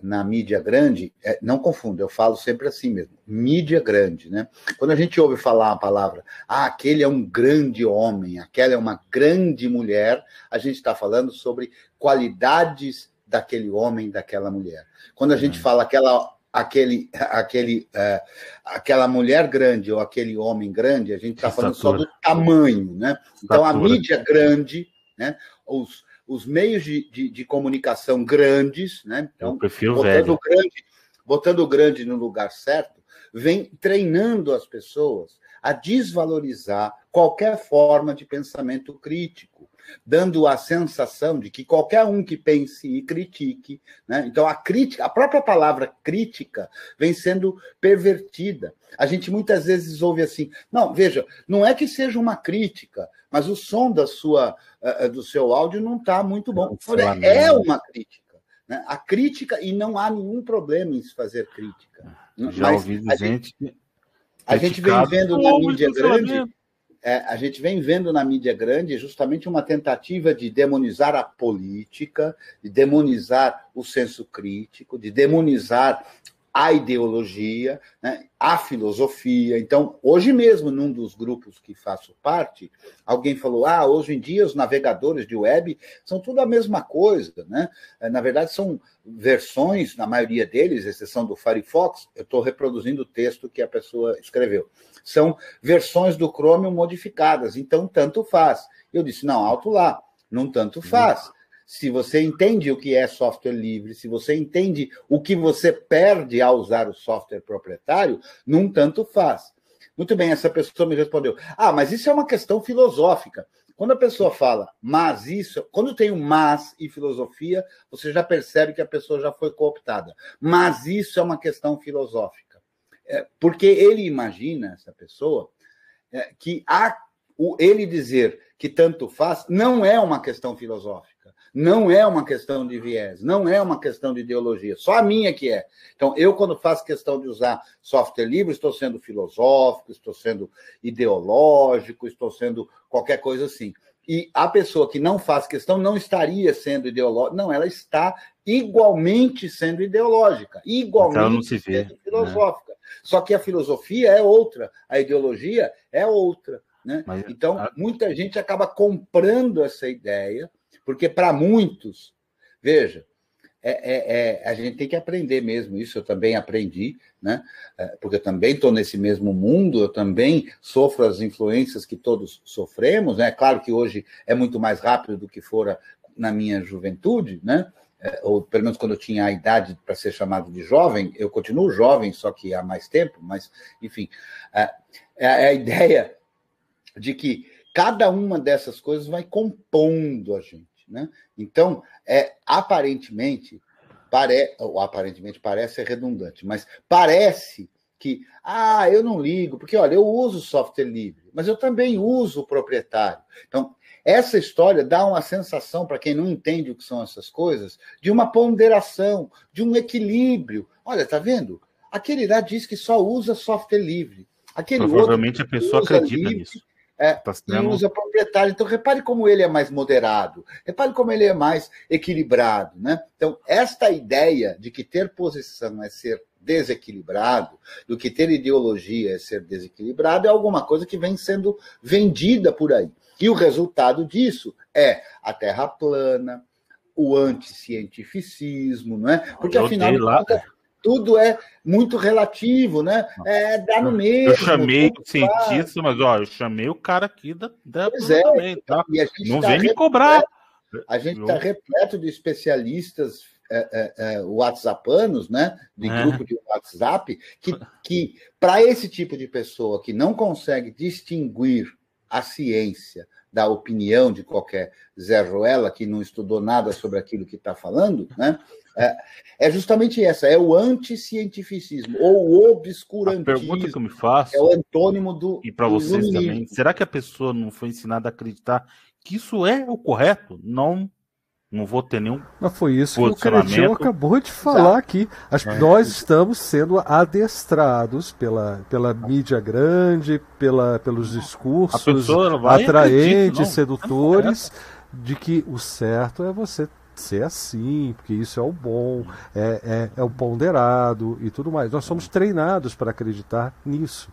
na mídia grande, é, não confunda, eu falo sempre assim mesmo, mídia grande, né? Quando a gente ouve falar a palavra, ah, aquele é um grande homem, aquela é uma grande mulher, a gente está falando sobre qualidades daquele homem, daquela mulher. Quando a gente uhum. fala aquela aquele, aquele, é, aquela mulher grande ou aquele homem grande, a gente está falando só do tamanho, né? Então a mídia grande, né? Os, os meios de, de, de comunicação grandes, né? Então, botando velho. grande, botando o grande no lugar certo, vem treinando as pessoas a desvalorizar qualquer forma de pensamento crítico dando a sensação de que qualquer um que pense e critique, né? então a crítica, a própria palavra crítica vem sendo pervertida. A gente muitas vezes ouve assim, não, veja, não é que seja uma crítica, mas o som da sua, uh, do seu áudio não está muito bom. É, é uma crítica. Né? A crítica, e não há nenhum problema em se fazer crítica. Já mas ouvi a gente, a gente vem vendo na mídia grande é, a gente vem vendo na mídia grande justamente uma tentativa de demonizar a política, de demonizar o senso crítico, de demonizar a ideologia, né, a filosofia. Então, hoje mesmo, num dos grupos que faço parte, alguém falou: ah, hoje em dia os navegadores de web são tudo a mesma coisa. Né? É, na verdade, são versões, na maioria deles, exceção do Firefox, eu estou reproduzindo o texto que a pessoa escreveu. São versões do Chromium modificadas, então tanto faz. Eu disse: não, alto lá, não tanto faz se você entende o que é software livre, se você entende o que você perde ao usar o software proprietário, num tanto faz. Muito bem, essa pessoa me respondeu: Ah, mas isso é uma questão filosófica. Quando a pessoa fala, mas isso, quando tem um mas e filosofia, você já percebe que a pessoa já foi cooptada. Mas isso é uma questão filosófica. É, porque ele imagina, essa pessoa, é, que o, ele dizer que tanto faz não é uma questão filosófica Não é uma questão de viés, não é uma questão de ideologia, só a minha que é. Então, eu, quando faço questão de usar software livre, estou sendo filosófico, estou sendo ideológico, estou sendo qualquer coisa assim. E a pessoa que não faz questão não estaria sendo ideológica, não, ela está igualmente sendo ideológica, igualmente então, vê, sendo filosófica. Né? Só que a filosofia é outra, a ideologia é outra. Né? Mas, então, a... muita gente acaba comprando essa ideia porque para muitos, veja, é, é, é, a gente tem que aprender mesmo isso, eu também aprendi, né? É, porque eu também estou nesse mesmo mundo, eu também sofro as influências que todos sofremos, né? Claro que hoje é muito mais rápido do que fora na minha juventude, né? É, ou pelo menos quando eu tinha a idade para ser chamado de jovem, eu continuo jovem, só que há mais tempo, mas, enfim, é, é a (laughs) ideia de que cada uma dessas coisas vai compondo a gente. Né? Então, é aparentemente, pare, ou aparentemente parece é redundante, mas parece que, ah, eu não ligo, porque olha, eu uso software livre, mas eu também uso o proprietário. Então, essa história dá uma sensação, para quem não entende o que são essas coisas, de uma ponderação, de um equilíbrio. Olha, tá vendo? Aquele lá diz que só usa software livre. Aquele Provavelmente a pessoa acredita livre, nisso. É, tá e usa proprietário. Então, repare como ele é mais moderado, repare como ele é mais equilibrado. Né? Então, esta ideia de que ter posição é ser desequilibrado, do que ter ideologia é ser desequilibrado, é alguma coisa que vem sendo vendida por aí. E o resultado disso é a terra plana, o anticientificismo, não é? Porque afinal de contas, tudo é muito relativo, né? É, dá no mesmo. Eu chamei o cientista, mas ó, eu chamei o cara aqui da, da pois é, tá? Não tá vem me cobrar. A gente está repleto de especialistas é, é, é, WhatsAppanos, né? De é. grupo de WhatsApp, que, que para esse tipo de pessoa que não consegue distinguir a ciência da opinião de qualquer Zé Ruela, que não estudou nada sobre aquilo que está falando, né? É, é, justamente essa, é o anticientificismo, ou o obscurantismo. A pergunta que eu me faço. É o antônimo do. E para vocês também. Será que a pessoa não foi ensinada a acreditar que isso é o correto? Não. Não vou ter nenhum. Mas foi isso que o Credião acabou de falar aqui. é. Nós estamos sendo adestrados pela, pela mídia grande, pela, pelos discursos atraentes, sedutores, de que o certo é você ser assim, porque isso é o bom, é, é, é o ponderado e tudo mais. Nós somos treinados para acreditar nisso.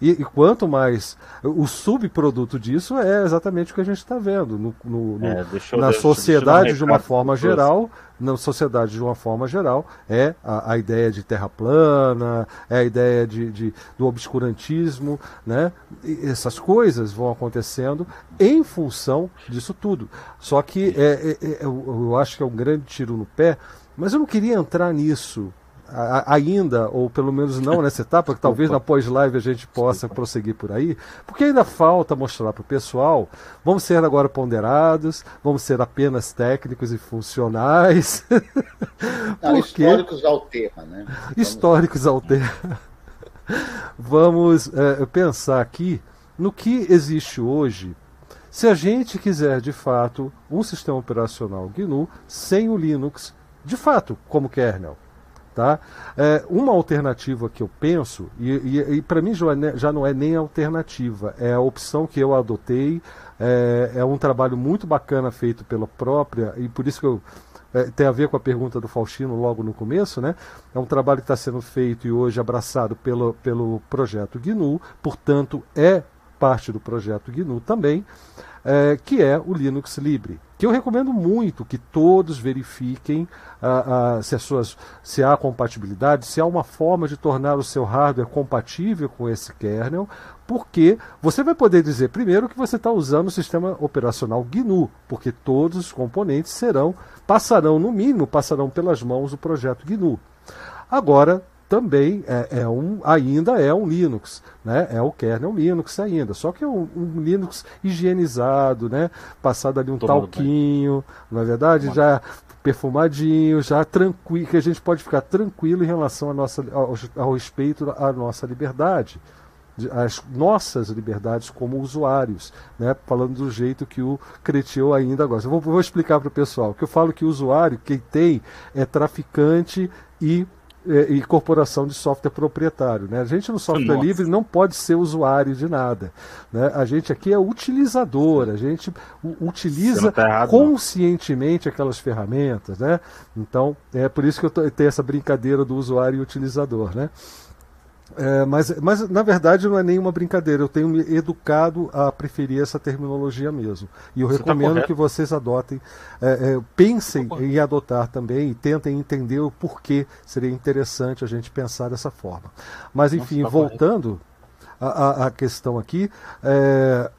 E, e, quanto mais. O subproduto disso é exatamente o que a gente está vendo no, no, é, na sociedade um de uma forma geral. Na sociedade de uma forma geral, é a, a ideia de terra plana, é a ideia de, de, do obscurantismo, né? E essas coisas vão acontecendo em função disso tudo. Só que é, é, é eu, eu acho que é um grande tiro no pé, mas eu não queria entrar nisso ainda, ou pelo menos não nessa (laughs) etapa, que talvez na pós-live a gente possa prosseguir por aí, porque ainda falta mostrar para o pessoal, vamos ser agora ponderados, vamos ser apenas técnicos e funcionais. (laughs) Não, históricos ao tema, né? Históricos ao tema. Vamos é, pensar aqui no que existe hoje se a gente quiser de fato um sistema operacional GNU sem o Linux, de fato, como kernel. Tá? É, uma alternativa que eu penso, e, e, e para mim já, é já, não é nem alternativa, é a opção que eu adotei, é, é, um trabalho muito bacana feito pela própria, e por isso que eu. É, tem a ver com a pergunta do Faustino logo no começo, né? É um trabalho que está sendo feito e hoje abraçado pelo, pelo projeto GNU, portanto, é parte do projeto GNU também, é, que é o Linux Libre que eu recomendo muito que todos verifiquem uh, uh, se, as suas, se há compatibilidade, se há uma forma de tornar o seu hardware compatível com esse kernel, porque você vai poder dizer primeiro que você está usando o sistema operacional GNU, porque todos os componentes serão, passarão, no mínimo, passarão pelas mãos do projeto GNU. Agora, também é, é, um, ainda é um Linux, né? É o kernel Linux ainda, só que é um, um Linux higienizado, né? Passado ali um Tomando talquinho, não é verdade? Tomando. Já perfumadinho, já tranquilo, que a gente pode ficar tranquilo em relação a nossa, ao, ao respeito à nossa liberdade. as nossas liberdades como usuários, né? falando do jeito que o Creteu ainda gosta. Eu vou, vou explicar para o pessoal que eu falo que o usuário, quem tem, é traficante e e corporação de software proprietário. Né? A gente no software Nossa. livre não pode ser usuário de nada. Né? A gente aqui é utilizador, a gente utiliza tá conscientemente aquelas ferramentas. Né? Então, é por isso que eu tenho essa brincadeira do usuário e utilizador. Né? É, mas, mas, na verdade, não é nenhuma brincadeira. Eu tenho me educado a preferir essa terminologia mesmo. E eu Você tá recomendo tá que vocês adotem, é, é, pensem tá em adotar também e tentem entender o porquê seria interessante a gente pensar dessa forma. Mas, enfim, Nossa, tá voltando à questão aqui, é,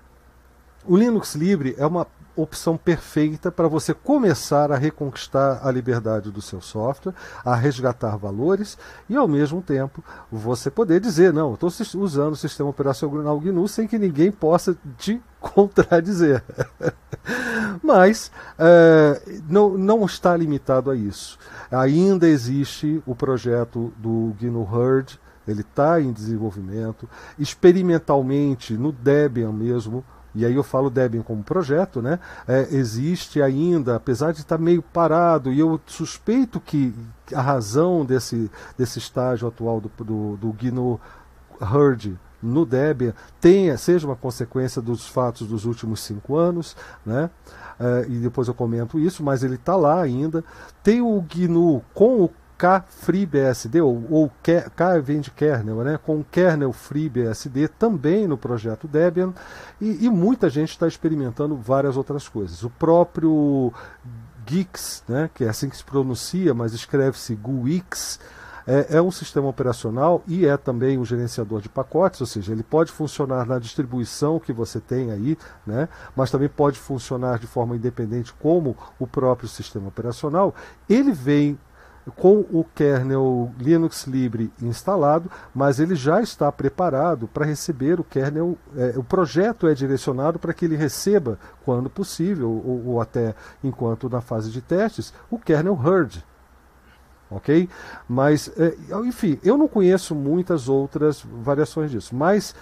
o Linux Livre é uma opção perfeita para você começar a reconquistar a liberdade do seu software, a resgatar valores e, ao mesmo tempo, você poder dizer: não, estou usando o sistema operacional GNU sem que ninguém possa te (laughs) contradizer. (laughs) Mas é, não, não está limitado a isso. Ainda existe o projeto do GNU Herd, ele está em desenvolvimento. Experimentalmente, no Debian mesmo, e aí eu falo Debian como projeto, né? É, existe ainda, apesar de estar meio parado, e eu suspeito que a razão desse, desse estágio atual do, do, do GNU Herd no Debian tenha, seja uma consequência dos fatos dos últimos cinco anos, né? É, e depois eu comento isso, mas ele está lá ainda. Tem o GNU com o KFreeBSD, ou, ou K vem de kernel, né, com kernel FreeBSD também no projeto Debian, e, e muita gente está experimentando várias outras coisas. O próprio Geeks, né, que é assim que se pronuncia, mas escreve-se GUIX, é, é, um sistema operacional e é também um gerenciador de pacotes, ou seja, ele pode funcionar na distribuição que você tem aí, né, mas também pode funcionar de forma independente como o próprio sistema operacional. Ele vem com o kernel Linux Libre instalado, mas ele já está preparado para receber o kernel. É, o projeto é direcionado para que ele receba, quando possível, ou, ou, até enquanto na fase de testes, o kernel Herd. Ok? Mas, é, enfim, eu não conheço muitas outras variações disso, mas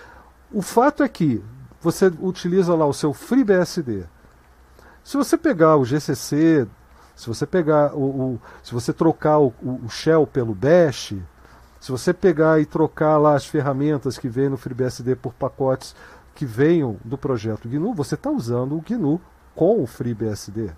o fato é que você utiliza lá o seu FreeBSD. Se você pegar o GCC se você pegar o, o se você trocar o, o, shell pelo bash, se você pegar e trocar lá as ferramentas que vêm no FreeBSD por pacotes que venham do projeto GNU, você está usando o GNU com o FreeBSD.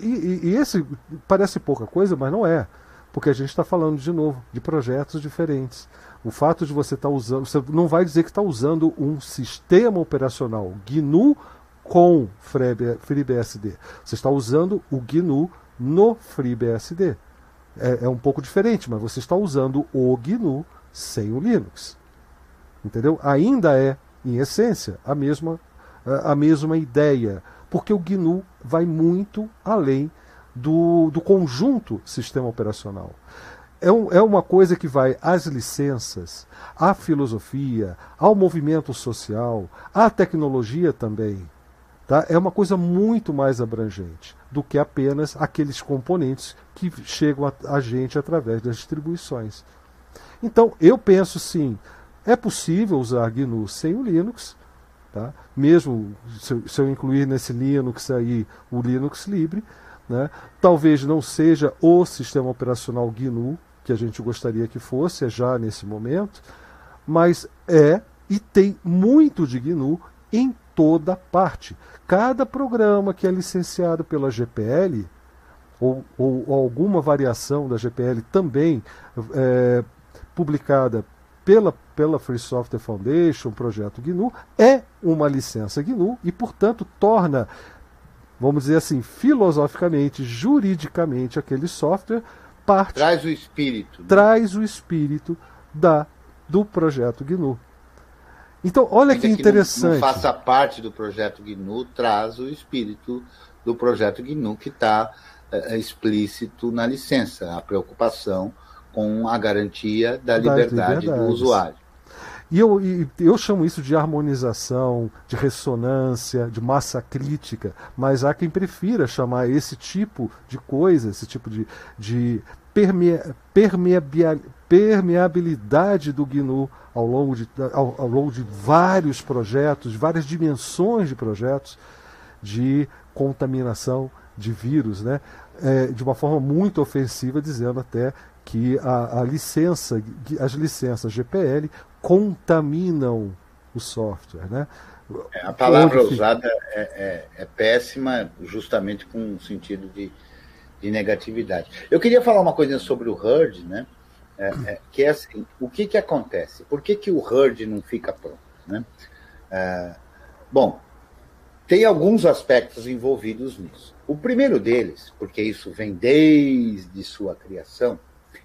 E, e, e esse parece pouca coisa, mas não é, porque a gente está falando de novo de projetos diferentes. O fato de você estar tá usando, você não vai dizer que está usando um sistema operacional GNU com FreeBSD. Você está usando o GNU no FreeBSD. É, é um pouco diferente, mas você está usando o GNU sem o Linux. Entendeu? Ainda é, em essência, a mesma, a mesma ideia, porque o GNU vai muito além do, do conjunto sistema operacional. É, um, é uma coisa que vai às licenças, à filosofia, ao movimento social, à tecnologia também. Tá? É uma coisa muito mais abrangente do que apenas aqueles componentes que chegam a, a gente através das distribuições. Então, eu penso sim, é possível usar GNU sem o Linux, tá? mesmo se eu, se eu incluir nesse Linux aí o Linux Libre, né? talvez não seja o sistema operacional GNU que a gente gostaria que fosse, é já nesse momento, mas é e tem muito de GNU em toda parte. Cada programa que é licenciado pela GPL, ou, ou, ou alguma variação da GPL também é, publicada pela, pela Free Software Foundation, projeto GNU, é uma licença GNU e, portanto, torna, vamos dizer assim, filosoficamente, juridicamente, aquele software parte. Traz o espírito. Né? Traz o espírito da, do projeto GNU. Então, olha que interessante. Que não, não faça parte do projeto GNU, traz o espírito do projeto GNU que está é, é, explícito na licença, a preocupação com a garantia da liberdade do usuário. E eu, e eu chamo isso de harmonização, de ressonância, de massa crítica, mas há quem prefira chamar esse tipo de coisa, esse tipo de, de permea, permeabilidade permeabilidade do GNU ao longo de, ao, ao longo de vários projetos, várias dimensões de projetos de contaminação de vírus, né? É, de uma forma muito ofensiva, dizendo até que a, a licença, as licenças GPL contaminam o software. Né? É, a palavra Onde usada é, é, é, péssima, justamente com um sentido de, de, negatividade. Eu queria falar uma coisa sobre o HERD, né? É, é, que é assim, o que, que acontece? Por que, que o HERD não fica pronto? Né? É, bom, tem alguns aspectos envolvidos nisso. O primeiro deles, porque isso vem desde sua criação,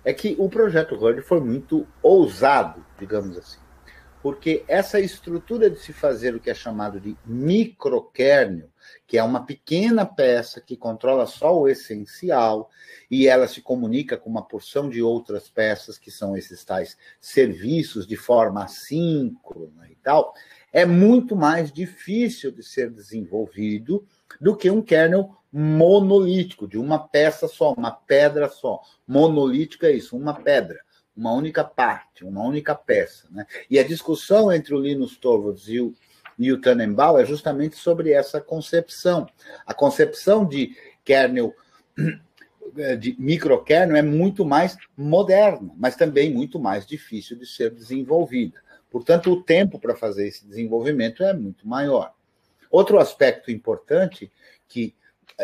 é que o projeto HERD foi muito ousado, digamos assim porque essa estrutura de se fazer o que é chamado de microkernel, que é uma pequena peça que controla só o essencial e ela se comunica com uma porção de outras peças que são esses tais serviços de forma assíncrona e tal, é muito mais difícil de ser desenvolvido do que um kernel monolítico, de uma peça só, uma pedra só. Monolítico é isso, uma pedra uma única parte, uma única peça. Né? E a discussão entre o Linus Torvalds e o, e o Tannenbaum é justamente sobre essa concepção. A concepção de kernel, (clears throat) de microkernel, é muito mais moderna, mas também muito mais difícil de ser desenvolvida. Portanto, o tempo para fazer esse desenvolvimento é muito maior. Outro aspecto importante que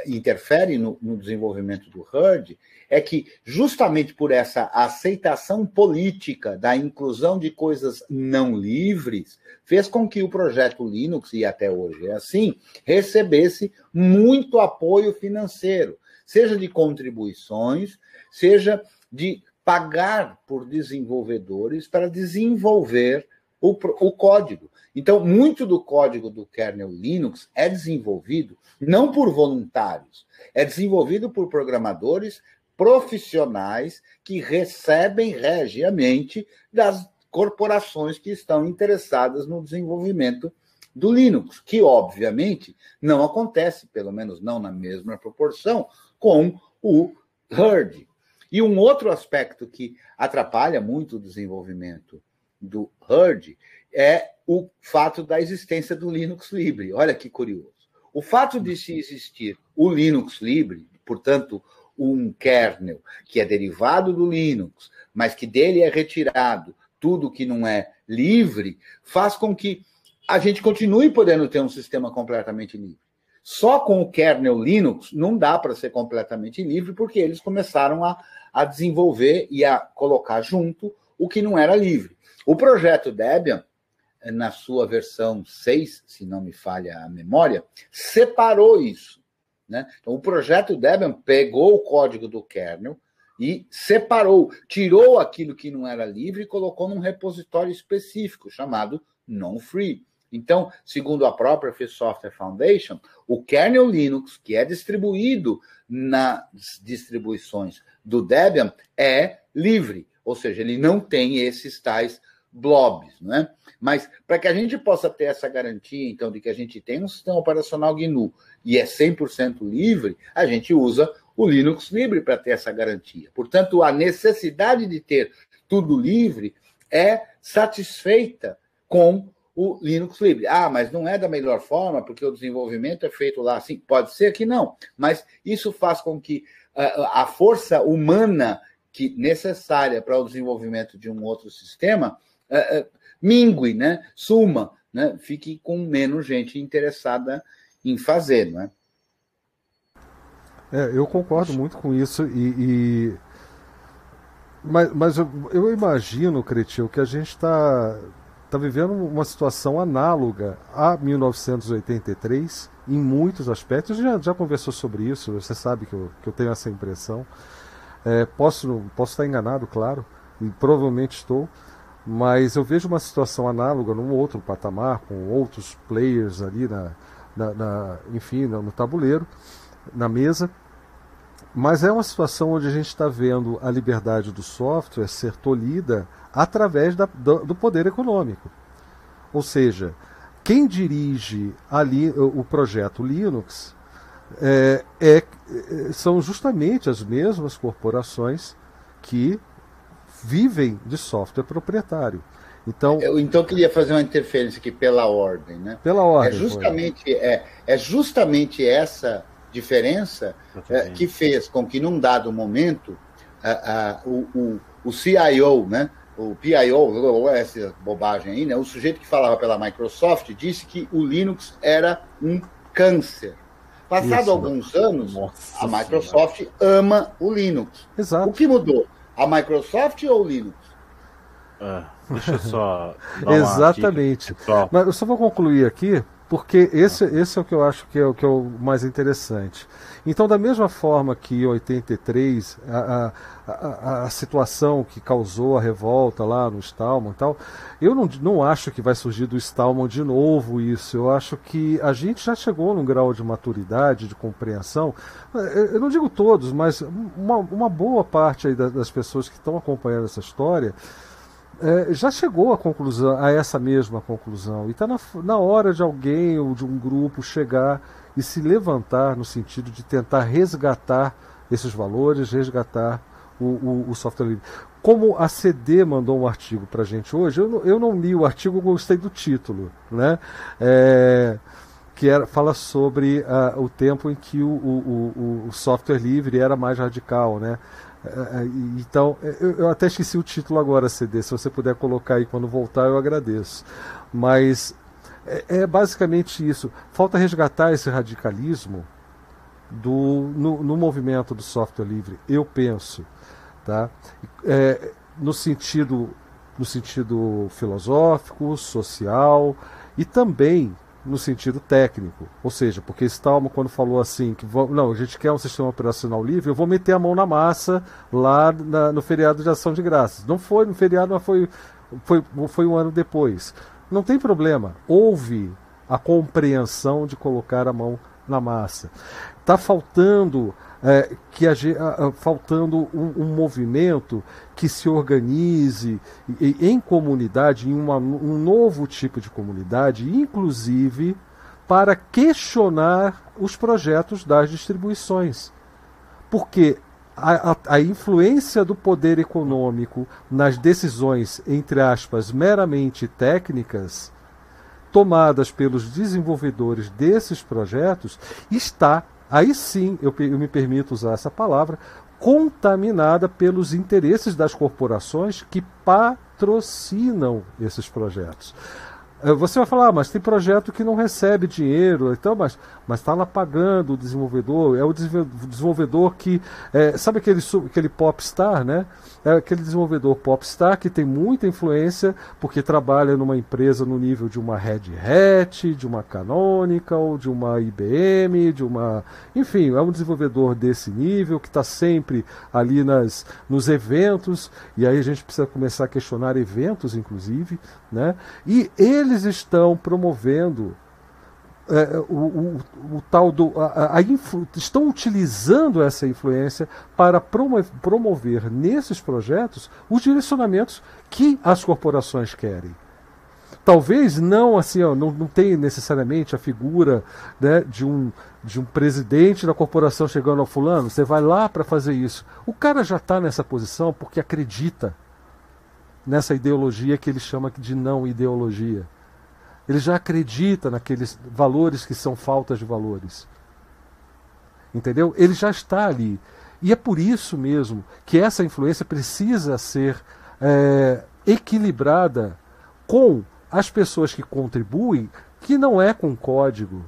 interfere no, no desenvolvimento do HERD é que, justamente por essa aceitação política da inclusão de coisas não livres, fez com que o projeto Linux, e até hoje é assim, recebesse muito apoio financeiro, seja de contribuições, seja de pagar por desenvolvedores para desenvolver o, o código. Então, muito do código do kernel Linux é desenvolvido não por voluntários, é desenvolvido por programadores profissionais que recebem regiamente das corporações que estão interessadas no desenvolvimento do Linux, que obviamente não acontece, pelo menos não na mesma proporção, com o Herd. E um outro aspecto que atrapalha muito o desenvolvimento do Herd é o fato da existência do Linux livre. Olha que curioso. O fato de se existir o Linux livre, portanto, um kernel que é derivado do Linux, mas que dele é retirado tudo que não é livre, faz com que a gente continue podendo ter um sistema completamente livre. Só com o kernel Linux não dá para ser completamente livre, porque eles começaram a, a desenvolver e a colocar junto o que não era livre. O projeto Debian, na sua versão 6, se não me falha a memória, separou isso. Né? Então, o projeto Debian pegou o código do kernel e separou, tirou aquilo que não era livre e colocou num repositório específico chamado non-free. Então, segundo a própria Free Software Foundation, o kernel Linux, que é distribuído nas distribuições do Debian, é livre, ou seja, ele não tem esses tais blobs, né? Mas para que a gente possa ter essa garantia, então, de que a gente tem um sistema operacional GNU e é 100% livre, a gente usa o Linux livre para ter essa garantia. Portanto, a necessidade de ter tudo livre é satisfeita com o Linux livre. Ah, mas não é da melhor forma, porque o desenvolvimento é feito lá assim. Pode ser que não, mas isso faz com que a força humana que necessária para o desenvolvimento de um outro sistema uh, mingue, né? suma, né? fique com menos gente interessada em fazer. Não é? É, eu concordo muito com isso e, e... mas, mas eu, eu, imagino, Cretil, que a gente está tá vivendo uma situação análoga a 1983 em muitos aspectos. Já, já conversou sobre isso, você sabe que eu, que eu tenho essa impressão. É, posso, posso estar enganado, claro, e provavelmente estou, mas eu vejo uma situação análoga num outro patamar, com outros players ali na, na, na enfim, no, tabuleiro, na mesa. Mas é uma situação onde a gente está vendo a liberdade do software ser tolhida através da, do, do, poder econômico. Ou seja, quem dirige ali o projeto Linux é, é, são justamente as mesmas corporações que vivem de software proprietário. Então, eu então queria fazer uma interferência aqui pela ordem, né? Pela ordem. É justamente, é, é justamente essa diferença é, que fez com que, num dado momento, a, a, o, o, o CIO, né? o PIO, essa bobagem aí, né? o sujeito que falava pela Microsoft disse que o Linux era um câncer. Passado Isso. alguns anos, Nossa a Microsoft senhora. ama o Linux. Exato. O que mudou? A Microsoft ou o Linux? É, deixa eu só. (laughs) Exatamente. Mas eu só vou concluir aqui, porque esse, esse é o que eu acho que é, o, que é o mais interessante. Então, da mesma forma que em 83, a, a, a, situação que causou a revolta lá no Stallman e tal, eu não, não acho que vai surgir do Stallman de novo isso. Eu acho que a gente já chegou num grau de maturidade, de compreensão. Eu não digo todos, mas uma, uma boa parte aí das pessoas que estão acompanhando essa história. É, já chegou à conclusão, a essa mesma conclusão. E está na, na hora de alguém ou de um grupo chegar e se levantar no sentido de tentar resgatar esses valores, resgatar o, o, o software livre. Como a CD mandou um artigo para a gente hoje, eu não, eu não li o artigo, gostei do título, né? É, que era, fala sobre uh, o tempo em que o, o, o, software livre era mais radical, né? É, é, então, eu, eu, até esqueci o título agora, CD. Se você puder colocar aí quando voltar, eu agradeço. Mas é, é basicamente isso. Falta resgatar esse radicalismo do, no, no, movimento do software livre, eu penso, tá? É, no sentido no sentido filosófico, social e também no sentido técnico. Ou seja, porque Stallman, quando falou assim, que não, a gente quer um sistema operacional livre, eu vou meter a mão na massa lá na, no feriado de ação de graças. Não foi no feriado, mas foi, foi, foi um ano depois. Não tem problema. Houve a compreensão de colocar a mão na massa. Está faltando é, que a, a, faltando um, um, movimento que se organize em, em comunidade, em uma, um novo tipo de comunidade, inclusive para questionar os projetos das distribuições. Porque a, a, influência do poder econômico nas decisões, entre aspas, meramente técnicas, tomadas pelos desenvolvedores desses projetos, está, aí sim, eu, eu me permito usar essa palavra, contaminada pelos interesses das corporações que patrocinam esses projetos. É, você vai falar, ah, mas tem projeto que não recebe dinheiro, então, mas está lá pagando o desenvolvedor, é o desenvolvedor que. É, sabe aquele, aquele popstar, né? É aquele desenvolvedor popstar que tem muita influência porque trabalha numa empresa no nível de uma Red Hat, de uma Canonical, de uma IBM, de uma. Enfim, é um desenvolvedor desse nível que está sempre ali nas, nos eventos, e aí a gente precisa começar a questionar eventos, inclusive, né? E eles estão promovendo é, o, o, o, tal do. A, a influ, estão utilizando essa influência para promover nesses projetos os direcionamentos que as corporações querem. Talvez não assim, ó, não, não tem necessariamente a figura né, de, um, de um presidente da corporação chegando ao fulano, você vai lá para fazer isso. O cara já está nessa posição porque acredita nessa ideologia que ele chama de não ideologia. Ele já acredita naqueles valores que são faltas de valores. Entendeu? Ele já está ali. E é por isso mesmo que essa influência precisa ser é, equilibrada com as pessoas que contribuem, que não é com código,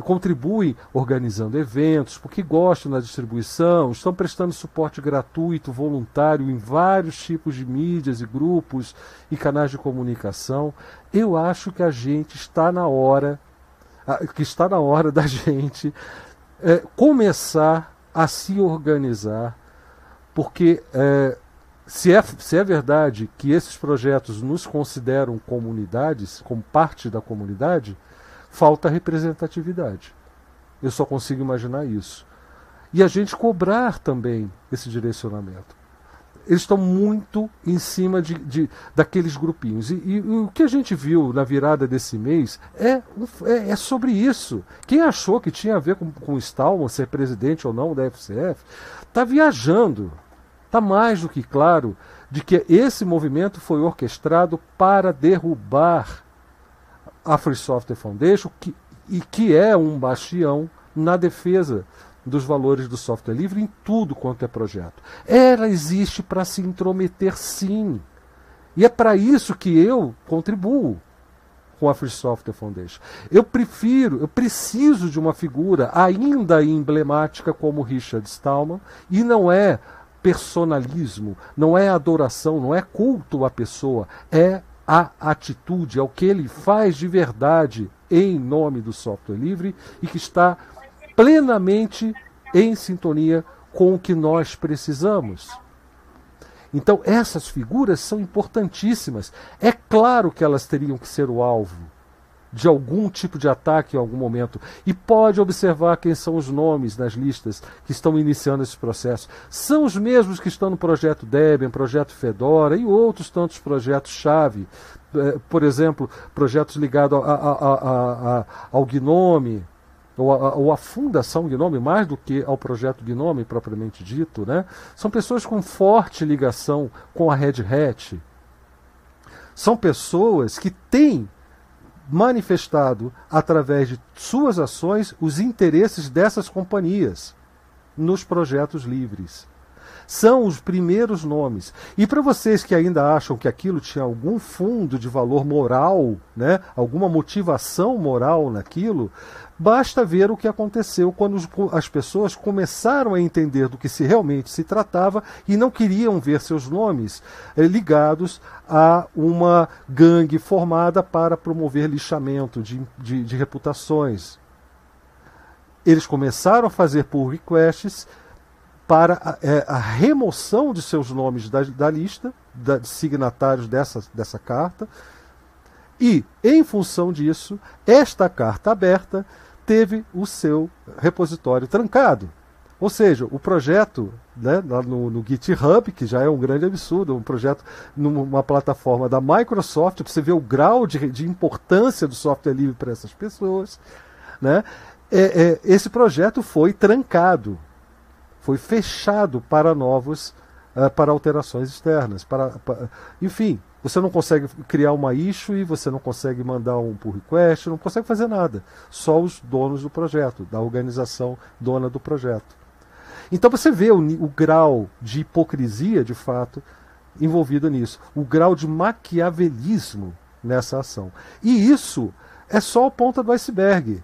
contribuem organizando eventos, porque gostam da distribuição, estão prestando suporte gratuito, voluntário em vários tipos de mídias e grupos e canais de comunicação. Eu acho que a gente está na hora, que está na hora da (laughs) gente é, começar a se organizar, porque é, se, é, se é verdade que esses projetos nos consideram comunidades, como parte da comunidade, falta representatividade. Eu só consigo imaginar isso. E a gente cobrar também esse direcionamento. Eles estão muito em cima de, de daqueles grupinhos. E, e, o que a gente viu na virada desse mês é, é, é, sobre isso. Quem achou que tinha a ver com, com o Stallman ser presidente ou não da FCF, está viajando. está mais do que claro de que esse movimento foi orquestrado para derrubar a Free Software Foundation que, e que é um bastião na defesa dos valores do software livre em tudo quanto é projeto. Ela existe para se intrometer, sim. E é para isso que eu contribuo com a Free Software Foundation. Eu prefiro, eu preciso de uma figura ainda emblemática como Richard Stallman, e não é personalismo, não é adoração, não é culto à pessoa, é a atitude, é o que ele faz de verdade em nome do software livre e que está plenamente em sintonia com o que nós precisamos. Então, essas figuras são importantíssimas. É claro que elas teriam que ser o alvo de algum tipo de ataque em algum momento. E pode observar quem são os nomes nas listas que estão iniciando esse processo. São os mesmos que estão no projeto Debian, projeto Fedora e outros tantos projetos-chave. É, por exemplo, projetos ligados a, a, a, ao Gnome, ou a, ou a, fundação Gnome, mais do que ao projeto Gnome propriamente dito, né? são pessoas com forte ligação com a Red Hat. São pessoas que têm manifestado, através de suas ações, os interesses dessas companhias nos projetos livres. São os primeiros nomes. E para vocês que ainda acham que aquilo tinha algum fundo de valor moral, né, alguma motivação moral naquilo, Basta ver o que aconteceu quando as pessoas começaram a entender do que se realmente se tratava e não queriam ver seus nomes eh, ligados a uma gangue formada para promover lixamento de, de, de reputações. Eles começaram a fazer pull requests para a, é, a, remoção de seus nomes da, da lista da, de signatários dessa, dessa carta. E, em função disso, esta carta aberta teve o seu repositório trancado. Ou seja, o projeto né, lá no, no, GitHub, que já é um grande absurdo, um projeto numa plataforma da Microsoft, para você ver o grau de, de importância do software livre para essas pessoas, né, é, é, esse projeto foi trancado, foi fechado para novos, uh, para alterações externas. Para, para, enfim, você não consegue criar uma issue, você não consegue mandar um pull request, não consegue fazer nada. Só os donos do projeto, da organização dona do projeto. Então você vê o, o grau de hipocrisia, de fato, envolvido nisso. O grau de maquiavelismo nessa ação. E isso é só a ponta do iceberg.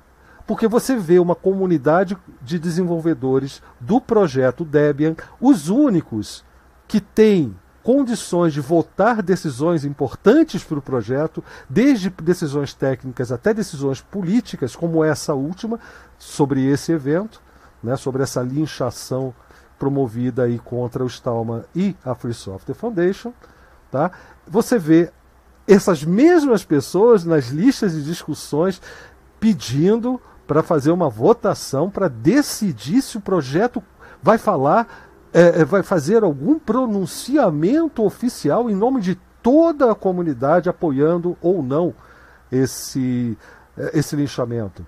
Porque você vê uma comunidade de desenvolvedores do projeto Debian, os únicos que têm condições de votar decisões importantes para o projeto, desde decisões técnicas até decisões políticas, como essa última, sobre esse evento, né, sobre essa linchação promovida aí contra o Stallman e a Free Software Foundation. Tá? Você vê essas mesmas pessoas nas listas de discussões pedindo para fazer uma votação para decidir se o projeto vai falar é, é, vai fazer algum pronunciamento oficial em nome de toda a comunidade apoiando ou não esse, é, esse linchamento.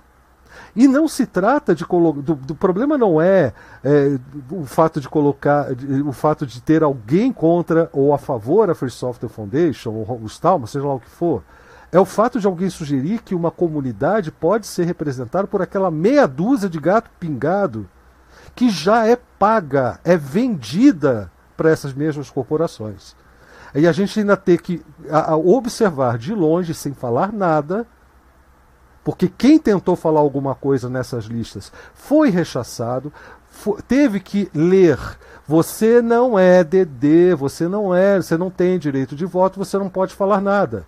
E não se trata de colocar. Do, do, problema não é, é, o fato de colocar. De, o fato de ter alguém contra ou a favor a Free Software Foundation, ou o Stalma, seja lá o que for. É o fato de alguém sugerir que uma comunidade pode ser representada por aquela meia dúzia de gato pingado que já é paga, é vendida para essas mesmas corporações. E a gente ainda tem que observar de longe, sem falar nada, porque quem tentou falar alguma coisa nessas listas foi rechaçado, foi, teve que ler. Você não é DD, você não é, você não tem direito de voto, você não pode falar nada.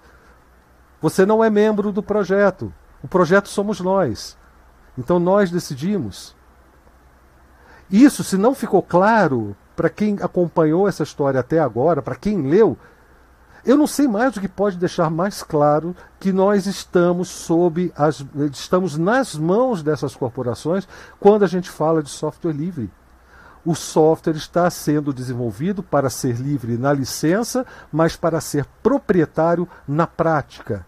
Você não é membro do projeto. O projeto somos nós. Então nós decidimos. Isso, se não ficou claro para quem acompanhou essa história até agora, para quem leu, eu não sei mais o que pode deixar mais claro que nós estamos sob as, estamos nas mãos dessas corporações quando a gente fala de software livre. O software está sendo desenvolvido para ser livre na licença, mas para ser proprietário na prática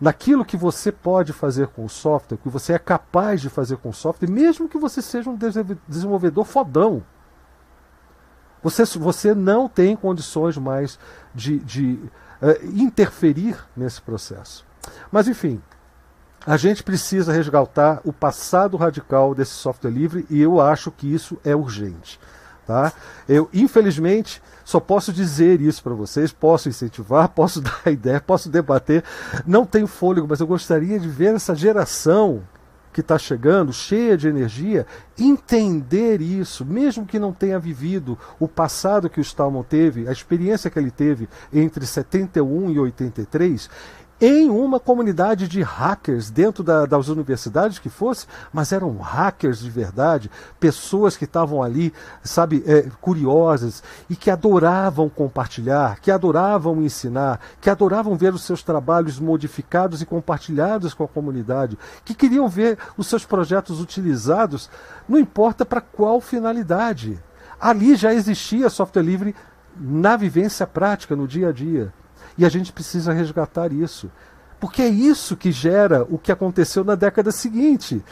naquilo que você pode fazer com o software, que você é capaz de fazer com o software, mesmo que você seja um desenvolvedor fodão. Você, você não tem condições mais de, de uh, interferir nesse processo. Mas, enfim, a gente precisa resgatar o passado radical desse software livre e eu acho que isso é urgente. Tá? Eu, infelizmente, só posso dizer isso para vocês, posso incentivar, (laughs) posso dar ideia, posso debater. Não tenho fôlego, mas eu gostaria de ver essa geração que está chegando, cheia de energia, entender isso, mesmo que não tenha vivido o passado que o Stallman teve, a experiência que ele teve entre 71 e 83, em uma comunidade de hackers dentro da, das universidades que fosse, mas eram hackers de verdade, pessoas que estavam ali, sabe, é, curiosas e que adoravam compartilhar, que adoravam ensinar, que adoravam ver os seus trabalhos modificados e compartilhados com a comunidade, que queriam ver os seus projetos utilizados, não importa para qual finalidade. Ali já existia software livre na vivência prática, no dia a dia. E a gente precisa resgatar isso. Porque é isso que gera o que aconteceu na década seguinte,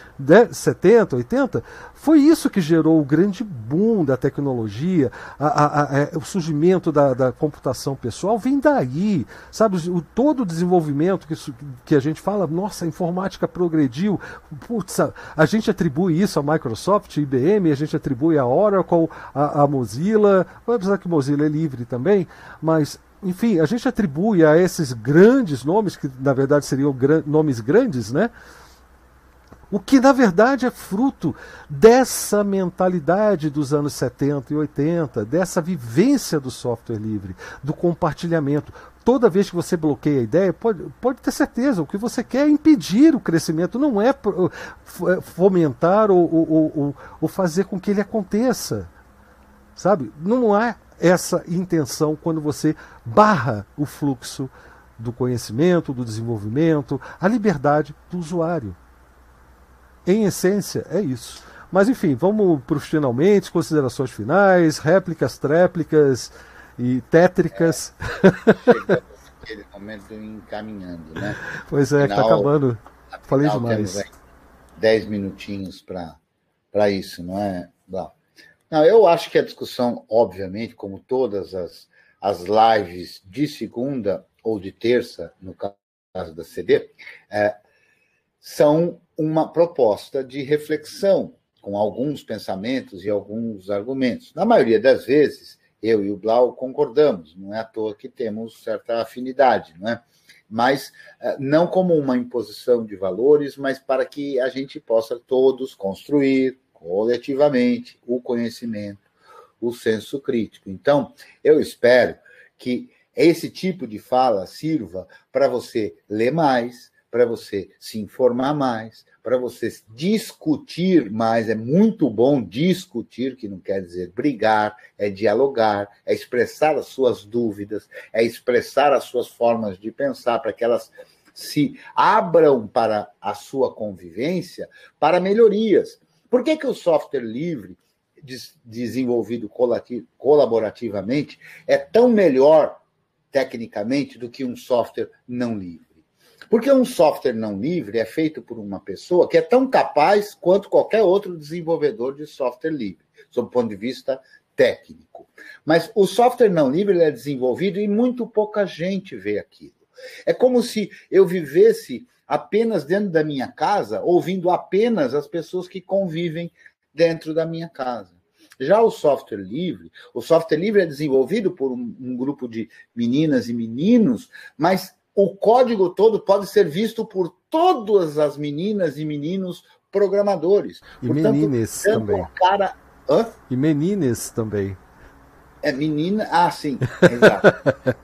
70, 80. Foi isso que gerou o grande boom da tecnologia, a, a, a, é, o surgimento da, da, computação pessoal vem daí. Sabe, o, todo o desenvolvimento que, que a gente fala, nossa, a informática progrediu. Putz, a, gente atribui isso à Microsoft, IBM, a gente atribui a Oracle, a, a Mozilla, apesar que Mozilla é livre também, mas enfim, a gente atribui a esses grandes nomes, que na verdade seriam gran nomes grandes, né? O que na verdade é fruto dessa mentalidade dos anos 70 e 80, dessa vivência do software livre, do compartilhamento. Toda vez que você bloqueia a ideia, pode, pode ter certeza, o que você quer é impedir o crescimento, não é fomentar ou, ou, ou, ou fazer com que ele aconteça. Sabe? Não é essa intenção quando você barra o fluxo do conhecimento, do desenvolvimento, a liberdade do usuário. Em essência, é isso. Mas enfim, vamos para os finalmente, considerações finais, réplicas, tréplicas e tétricas. É, aquele momento encaminhando, né? Pois é, está acabando. Falei demais. Dez minutinhos para isso, não é, Blau? Não, eu acho que a discussão, obviamente, como todas as, as lives de segunda ou de terça, no caso da CD, é, são uma proposta de reflexão, com alguns pensamentos e alguns argumentos. Na maioria das vezes, eu e o Blau concordamos, não é à toa que temos certa afinidade, não é? Mas é, não como uma imposição de valores, mas para que a gente possa todos construir, coletivamente o conhecimento, o senso crítico. Então, eu espero que esse tipo de fala sirva para você ler mais, para você se informar mais, para você discutir mais. É muito bom discutir, que não quer dizer brigar, é dialogar, é expressar as suas dúvidas, é expressar as suas formas de pensar para que elas se abram para a sua convivência para melhorias. Por que, que o software livre, desenvolvido colaborativamente, é tão melhor tecnicamente do que um software não livre? Porque um software não livre é feito por uma pessoa que é tão capaz quanto qualquer outro desenvolvedor de software livre, sob o ponto de vista técnico. Mas o software não livre é desenvolvido e muito pouca gente vê aquilo. É como se eu vivesse apenas dentro da minha casa, ouvindo apenas as pessoas que convivem dentro da minha casa. Já o software livre, o software livre é desenvolvido por um, um grupo de meninas e meninos, mas o código todo pode ser visto por todas as meninas e meninos programadores. E Portanto, menines também. Cara... Hã? E menines também. É menina, ah, sim, exato.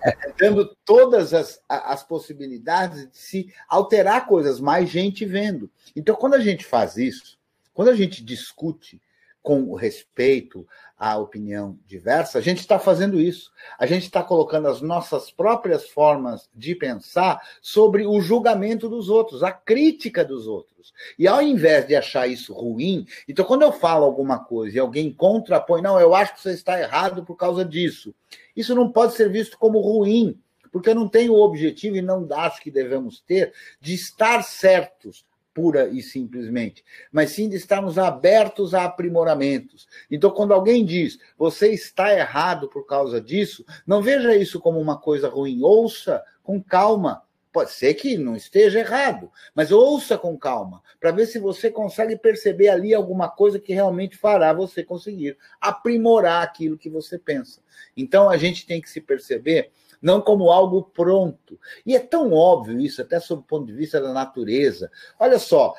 é, dando todas as, as possibilidades de se alterar coisas, mais gente vendo. Então, quando a gente faz isso, quando a gente discute com respeito à opinião diversa, a gente está fazendo isso. A gente está colocando as nossas próprias formas de pensar sobre o julgamento dos outros, a crítica dos outros. E ao invés de achar isso ruim, então quando eu falo alguma coisa e alguém contrapõe, não, eu acho que você está errado por causa disso. Isso não pode ser visto como ruim, porque eu não tenho o objetivo e não acho que devemos ter de estar certos pura e simplesmente, mas sim de estarmos abertos a aprimoramentos. Então, quando alguém diz você está errado por causa disso, não veja isso como uma coisa ruim, ouça com calma. Pode ser que não esteja errado, mas ouça com calma, para ver se você consegue perceber ali alguma coisa que realmente fará você conseguir aprimorar aquilo que você pensa. Então a gente tem que se perceber não como algo pronto. E é tão óbvio isso, até sob o ponto de vista da natureza. Olha só,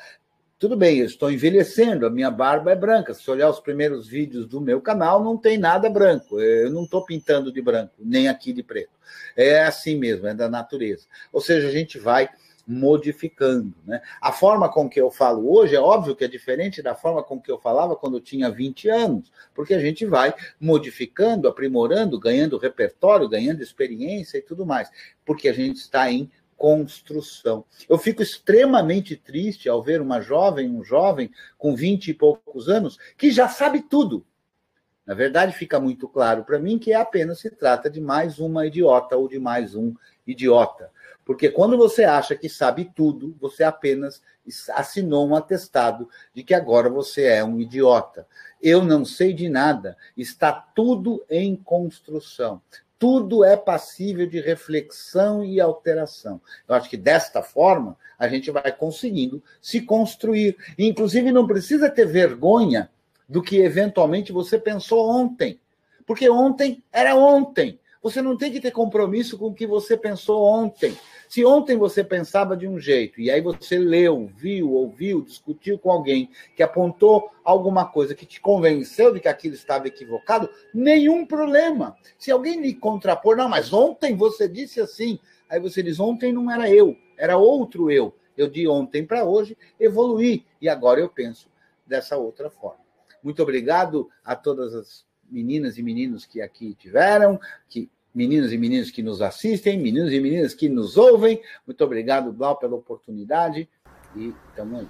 tudo bem, eu estou envelhecendo, a minha barba é branca. Se olhar os primeiros vídeos do meu canal, não tem nada branco. Eu não estou pintando de branco, nem aqui de preto. É assim mesmo, é da natureza. Ou seja, a gente vai modificando. Né? A forma com que eu falo hoje é óbvio que é diferente da forma com que eu falava quando eu tinha 20 anos, porque a gente vai modificando, aprimorando, ganhando repertório, ganhando experiência e tudo mais, porque a gente está em construção. Eu fico extremamente triste ao ver uma jovem, um jovem com 20 e poucos anos, que já sabe tudo. Na verdade, fica muito claro para mim que apenas se trata de mais uma idiota ou de mais um idiota. Porque quando você acha que sabe tudo, você apenas assinou um atestado de que agora você é um idiota. Eu não sei de nada. Está tudo em construção. Tudo é passível de reflexão e alteração. Eu acho que desta forma a gente vai conseguindo se construir. inclusive, não precisa ter vergonha do que eventualmente você pensou ontem. Porque ontem era ontem. Você não tem que ter compromisso com o que você pensou ontem. Se ontem você pensava de um jeito e aí você leu, viu, ouviu, discutiu com alguém que apontou alguma coisa que te convenceu de que aquilo estava equivocado, nenhum problema. Se alguém lhe contrapor, não, mas ontem você disse assim, aí você diz: ontem não era eu, era outro eu. Eu de ontem para hoje evoluí e agora eu penso dessa outra forma. Muito obrigado a todas as meninas e meninos que aqui tiveram, que meninos e meninas que nos assistem, meninos e meninas que nos ouvem. Muito obrigado, Blau, pela oportunidade e tamo aí.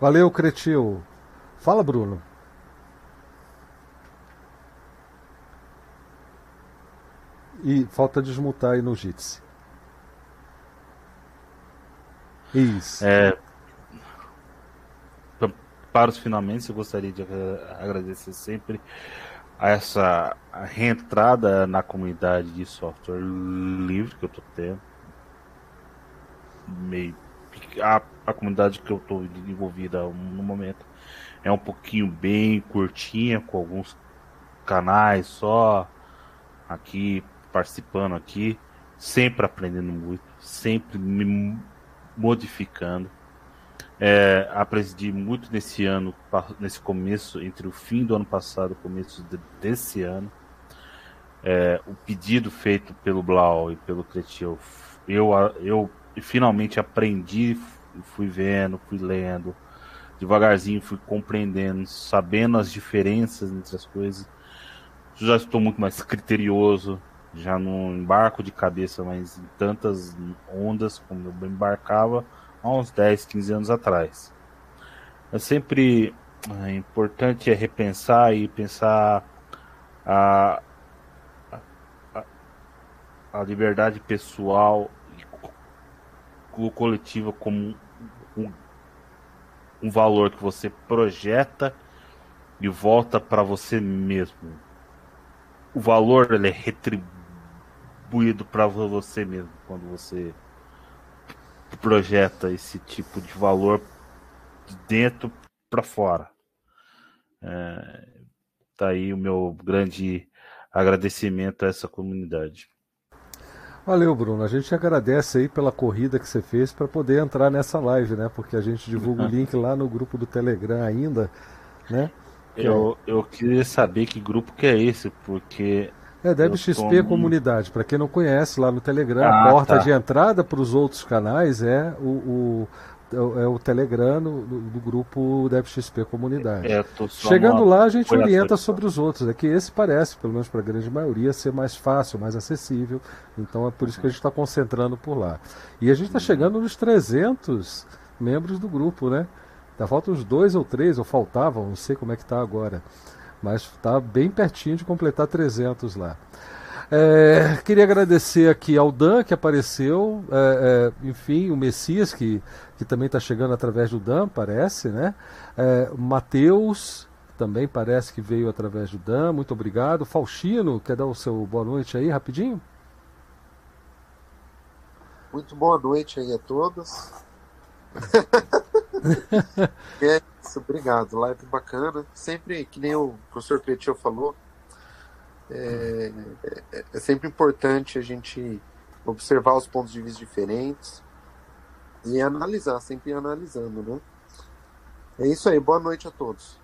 Valeu, Cretil. Fala, Bruno. E falta desmutar aí no Jitsi. Isso. É, para os finalmente, eu gostaria de agradecer sempre essa reentrada na comunidade de software livre que eu estou tendo. Meio a, a comunidade que eu estou envolvida no momento é um pouquinho bem curtinha, com alguns canais só aqui participando aqui, sempre aprendendo muito, sempre me modificando. É, aprendi muito nesse ano, nesse começo, entre o fim do ano passado e o começo de, desse ano. É, o pedido feito pelo Blau e pelo Cretil, eu, eu finalmente aprendi, fui vendo, fui lendo, devagarzinho fui compreendendo, sabendo as diferenças entre as coisas. Já estou muito mais criterioso, já não embarco de cabeça mais em tantas ondas como eu embarcava há uns 10, 15 anos atrás. É sempre importante é repensar e pensar a, a, a liberdade pessoal e coletiva como um, um valor que você projeta e volta para você mesmo. O valor ele é retribuído para você mesmo quando você projeta esse tipo de valor de dentro para fora. É, tá aí o meu grande agradecimento a essa comunidade. Valeu, Bruno. A gente agradece aí pela corrida que você fez para poder entrar nessa live, né? Porque a gente divulga o (laughs) link lá no grupo do Telegram ainda, né? Eu, eu queria saber que grupo que é esse, porque é, DebXP Comunidade. Para quem não conhece, lá no Telegram, ah, a porta tá. de entrada para os outros canais é o, o, é o Telegram do, do grupo DebXP Comunidade. É, Chegando lá, a gente orienta sobre os outros. É que esse parece, pelo menos para a grande maioria, ser mais fácil, mais acessível. Então é por isso que a gente está concentrando por lá. E a gente está chegando nos 300 membros do grupo, né? Faltam uns dois ou três, ou faltavam, não sei como é que está agora mas está bem pertinho de completar 300 lá. É, queria agradecer aqui ao Dan que apareceu, é, é, enfim, o Messias que, que também está chegando através do Dan, parece, né? É, Matheus também parece que veio através do Dan, muito obrigado. Faustino, quer dar o seu boa noite aí rapidinho? Muito boa noite aí a todos. (laughs) é isso, obrigado. Live bacana. Sempre, que nem o professor Cretil falou, é, é, é, sempre importante a gente observar os pontos de vista diferentes e analisar, sempre analisando, né? É isso aí, boa noite a todos.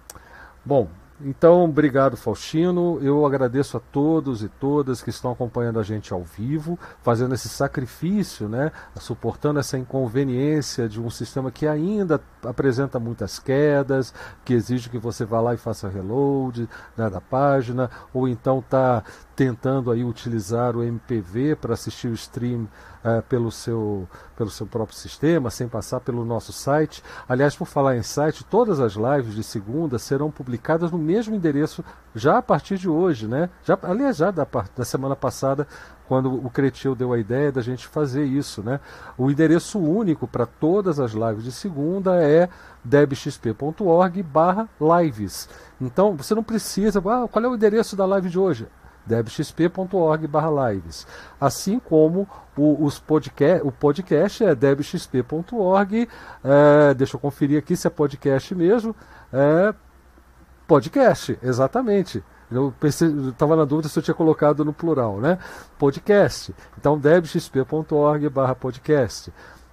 Bom, então, obrigado, Faustino. Eu agradeço a todos e todas que estão acompanhando a gente ao vivo, fazendo esse sacrifício, né, suportando essa inconveniência de um sistema que ainda apresenta muitas quedas, que exige que você vá lá e faça reload né, da página, ou então está tentando aí utilizar o MPV para assistir o stream uh, pelo, seu, pelo seu próprio sistema, sem passar pelo nosso site. Aliás, por falar em site, todas as lives de segunda serão publicadas no mesmo endereço já a partir de hoje, né? Já, aliás, já da, da semana passada, quando o Cretil deu a ideia da gente fazer isso, né? O endereço único para todas as lives de segunda é debxp.org barra lives. Então, você não precisa, ah, qual é o endereço da live de hoje? debxp.org/lives. Assim como o, os podcast, o podcast é debxp.org. É, deixa eu conferir aqui se é podcast mesmo. É, podcast, exatamente. Eu estava na dúvida se eu tinha colocado no plural, né? Podcast. Então, debxp.org/podcast.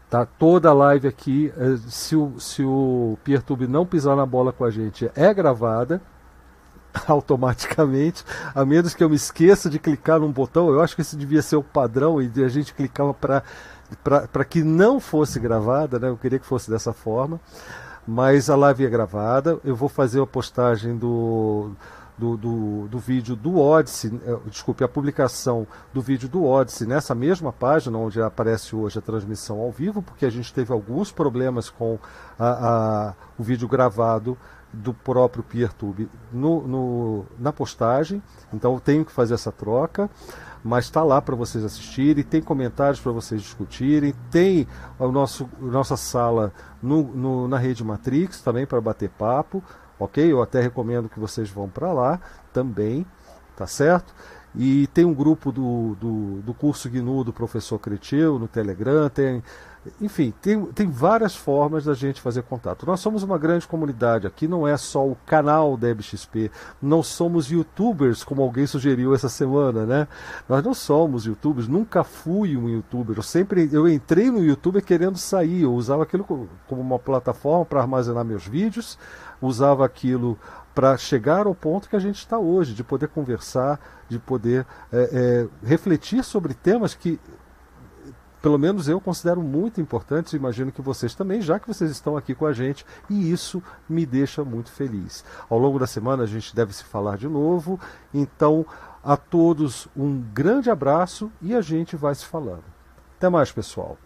Tá toda a live aqui, é, se o, se o PeerTube não pisar na bola com a gente, é gravada (laughs) automaticamente, a menos que eu me esqueça de clicar num botão. Eu acho que esse devia ser o padrão e a gente clicava para que não fosse gravada, né? Eu queria que fosse dessa forma. Mas a live é gravada. Eu vou fazer a postagem do, do, do, do, vídeo do Odyssey, eh, desculpe, a publicação do vídeo do Odyssey nessa mesma página onde aparece hoje a transmissão ao vivo, porque a gente teve alguns problemas com a, a, o vídeo gravado do próprio PeerTube no, no, na postagem, então eu tenho que fazer essa troca, mas está lá para vocês assistirem, tem comentários para vocês discutirem, tem o nosso nossa sala no, no, na rede Matrix também para bater papo, ok? Eu até recomendo que vocês vão para lá também, tá certo? E tem um grupo do, do, do curso GNU do professor Cretil no Telegram, tem enfim, tem, tem várias formas da gente fazer contato. Nós somos uma grande comunidade, aqui não é só o canal da EBXP, não somos youtubers, como alguém sugeriu essa semana, né? Nós não somos youtubers, nunca fui um youtuber. Eu sempre eu entrei no YouTube querendo sair, eu usava aquilo como uma plataforma para armazenar meus vídeos, usava aquilo para chegar ao ponto que a gente está hoje, de poder conversar, de poder é, é, refletir sobre temas que pelo menos eu considero muito importantes, imagino que vocês também, já que vocês estão aqui com a gente, e isso me deixa muito feliz. Ao longo da semana a gente deve se falar de novo, então a todos um grande abraço e a gente vai se falando. Até mais, pessoal.